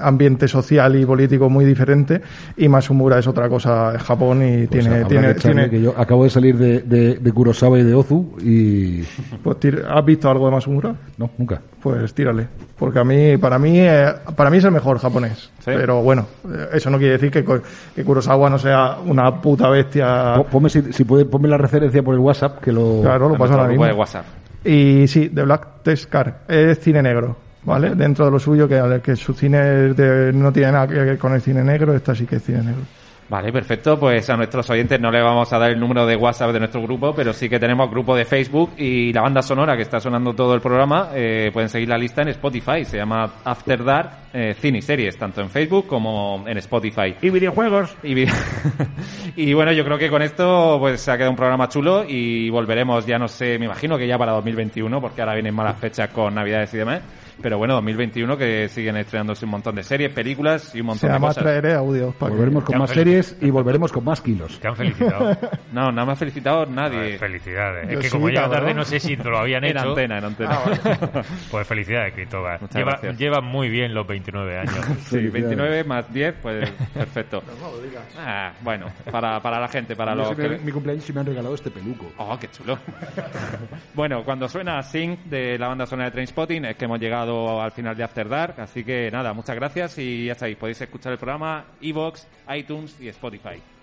ambiente social y político muy diferente, y Masumura es otra cosa, es Japón y Pues tiene, tiene, que tiene- que yo acabo de salir de, de, de Kurosawa y de Ozu y... pues, ¿has visto algo de Masumura? No, nunca. Pues tírale, porque a mí, para mí, eh, para mí es el mejor japonés, Sí. pero bueno, eh, eso no quiere decir que, Kurosawa no sea una puta bestia. Po- Ponme, si, si puede, ponme la referencia por el WhatsApp, que lo... Claro, lo paso ahora mismo. de WhatsApp. Y sí, The Black Test Car es cine negro, ¿vale? Dentro de lo suyo, que, que su cine de- no tiene nada que ver con el cine negro, esta sí que es cine negro. Vale, perfecto. Pues a nuestros oyentes no le vamos a dar el número de WhatsApp de nuestro grupo, pero sí que tenemos grupo de Facebook y la banda sonora que está sonando todo el programa. eh, pueden seguir la lista en Spotify. Se llama After Dark eh, Cine y Series, tanto en Facebook como en Spotify. Y videojuegos. Y, vi- y bueno, yo creo que con esto pues se ha quedado un programa chulo y volveremos, ya no sé, me imagino que ya para 2021, porque ahora vienen malas fechas con Navidades y demás. Pero bueno, 2021 que siguen estrenándose un montón de series, películas y un Se montón de llama cosas. traeré audios para que- Volveremos con Ya más series y volveremos con más kilos. Te han felicitado. No, no me ha felicitado nadie. ver, felicidades. Yo Es que sí, como llega tarde, no sé si te lo habían En hecho. antena, en antena. Pues felicidades, Cristóbal. Lleva, lleva muy bien los 29 años. Sí, 29 más 10, pues perfecto. Ah, bueno, para, para la gente, para los que... Mi cumpleaños y me han regalado este peluco. Oh, qué chulo. bueno, cuando suena Sync de la banda sonora de Trainspotting es que hemos al final de After Dark, así que nada, muchas gracias y ya sabéis, podéis escuchar el programa, Evox, iTunes y Spotify.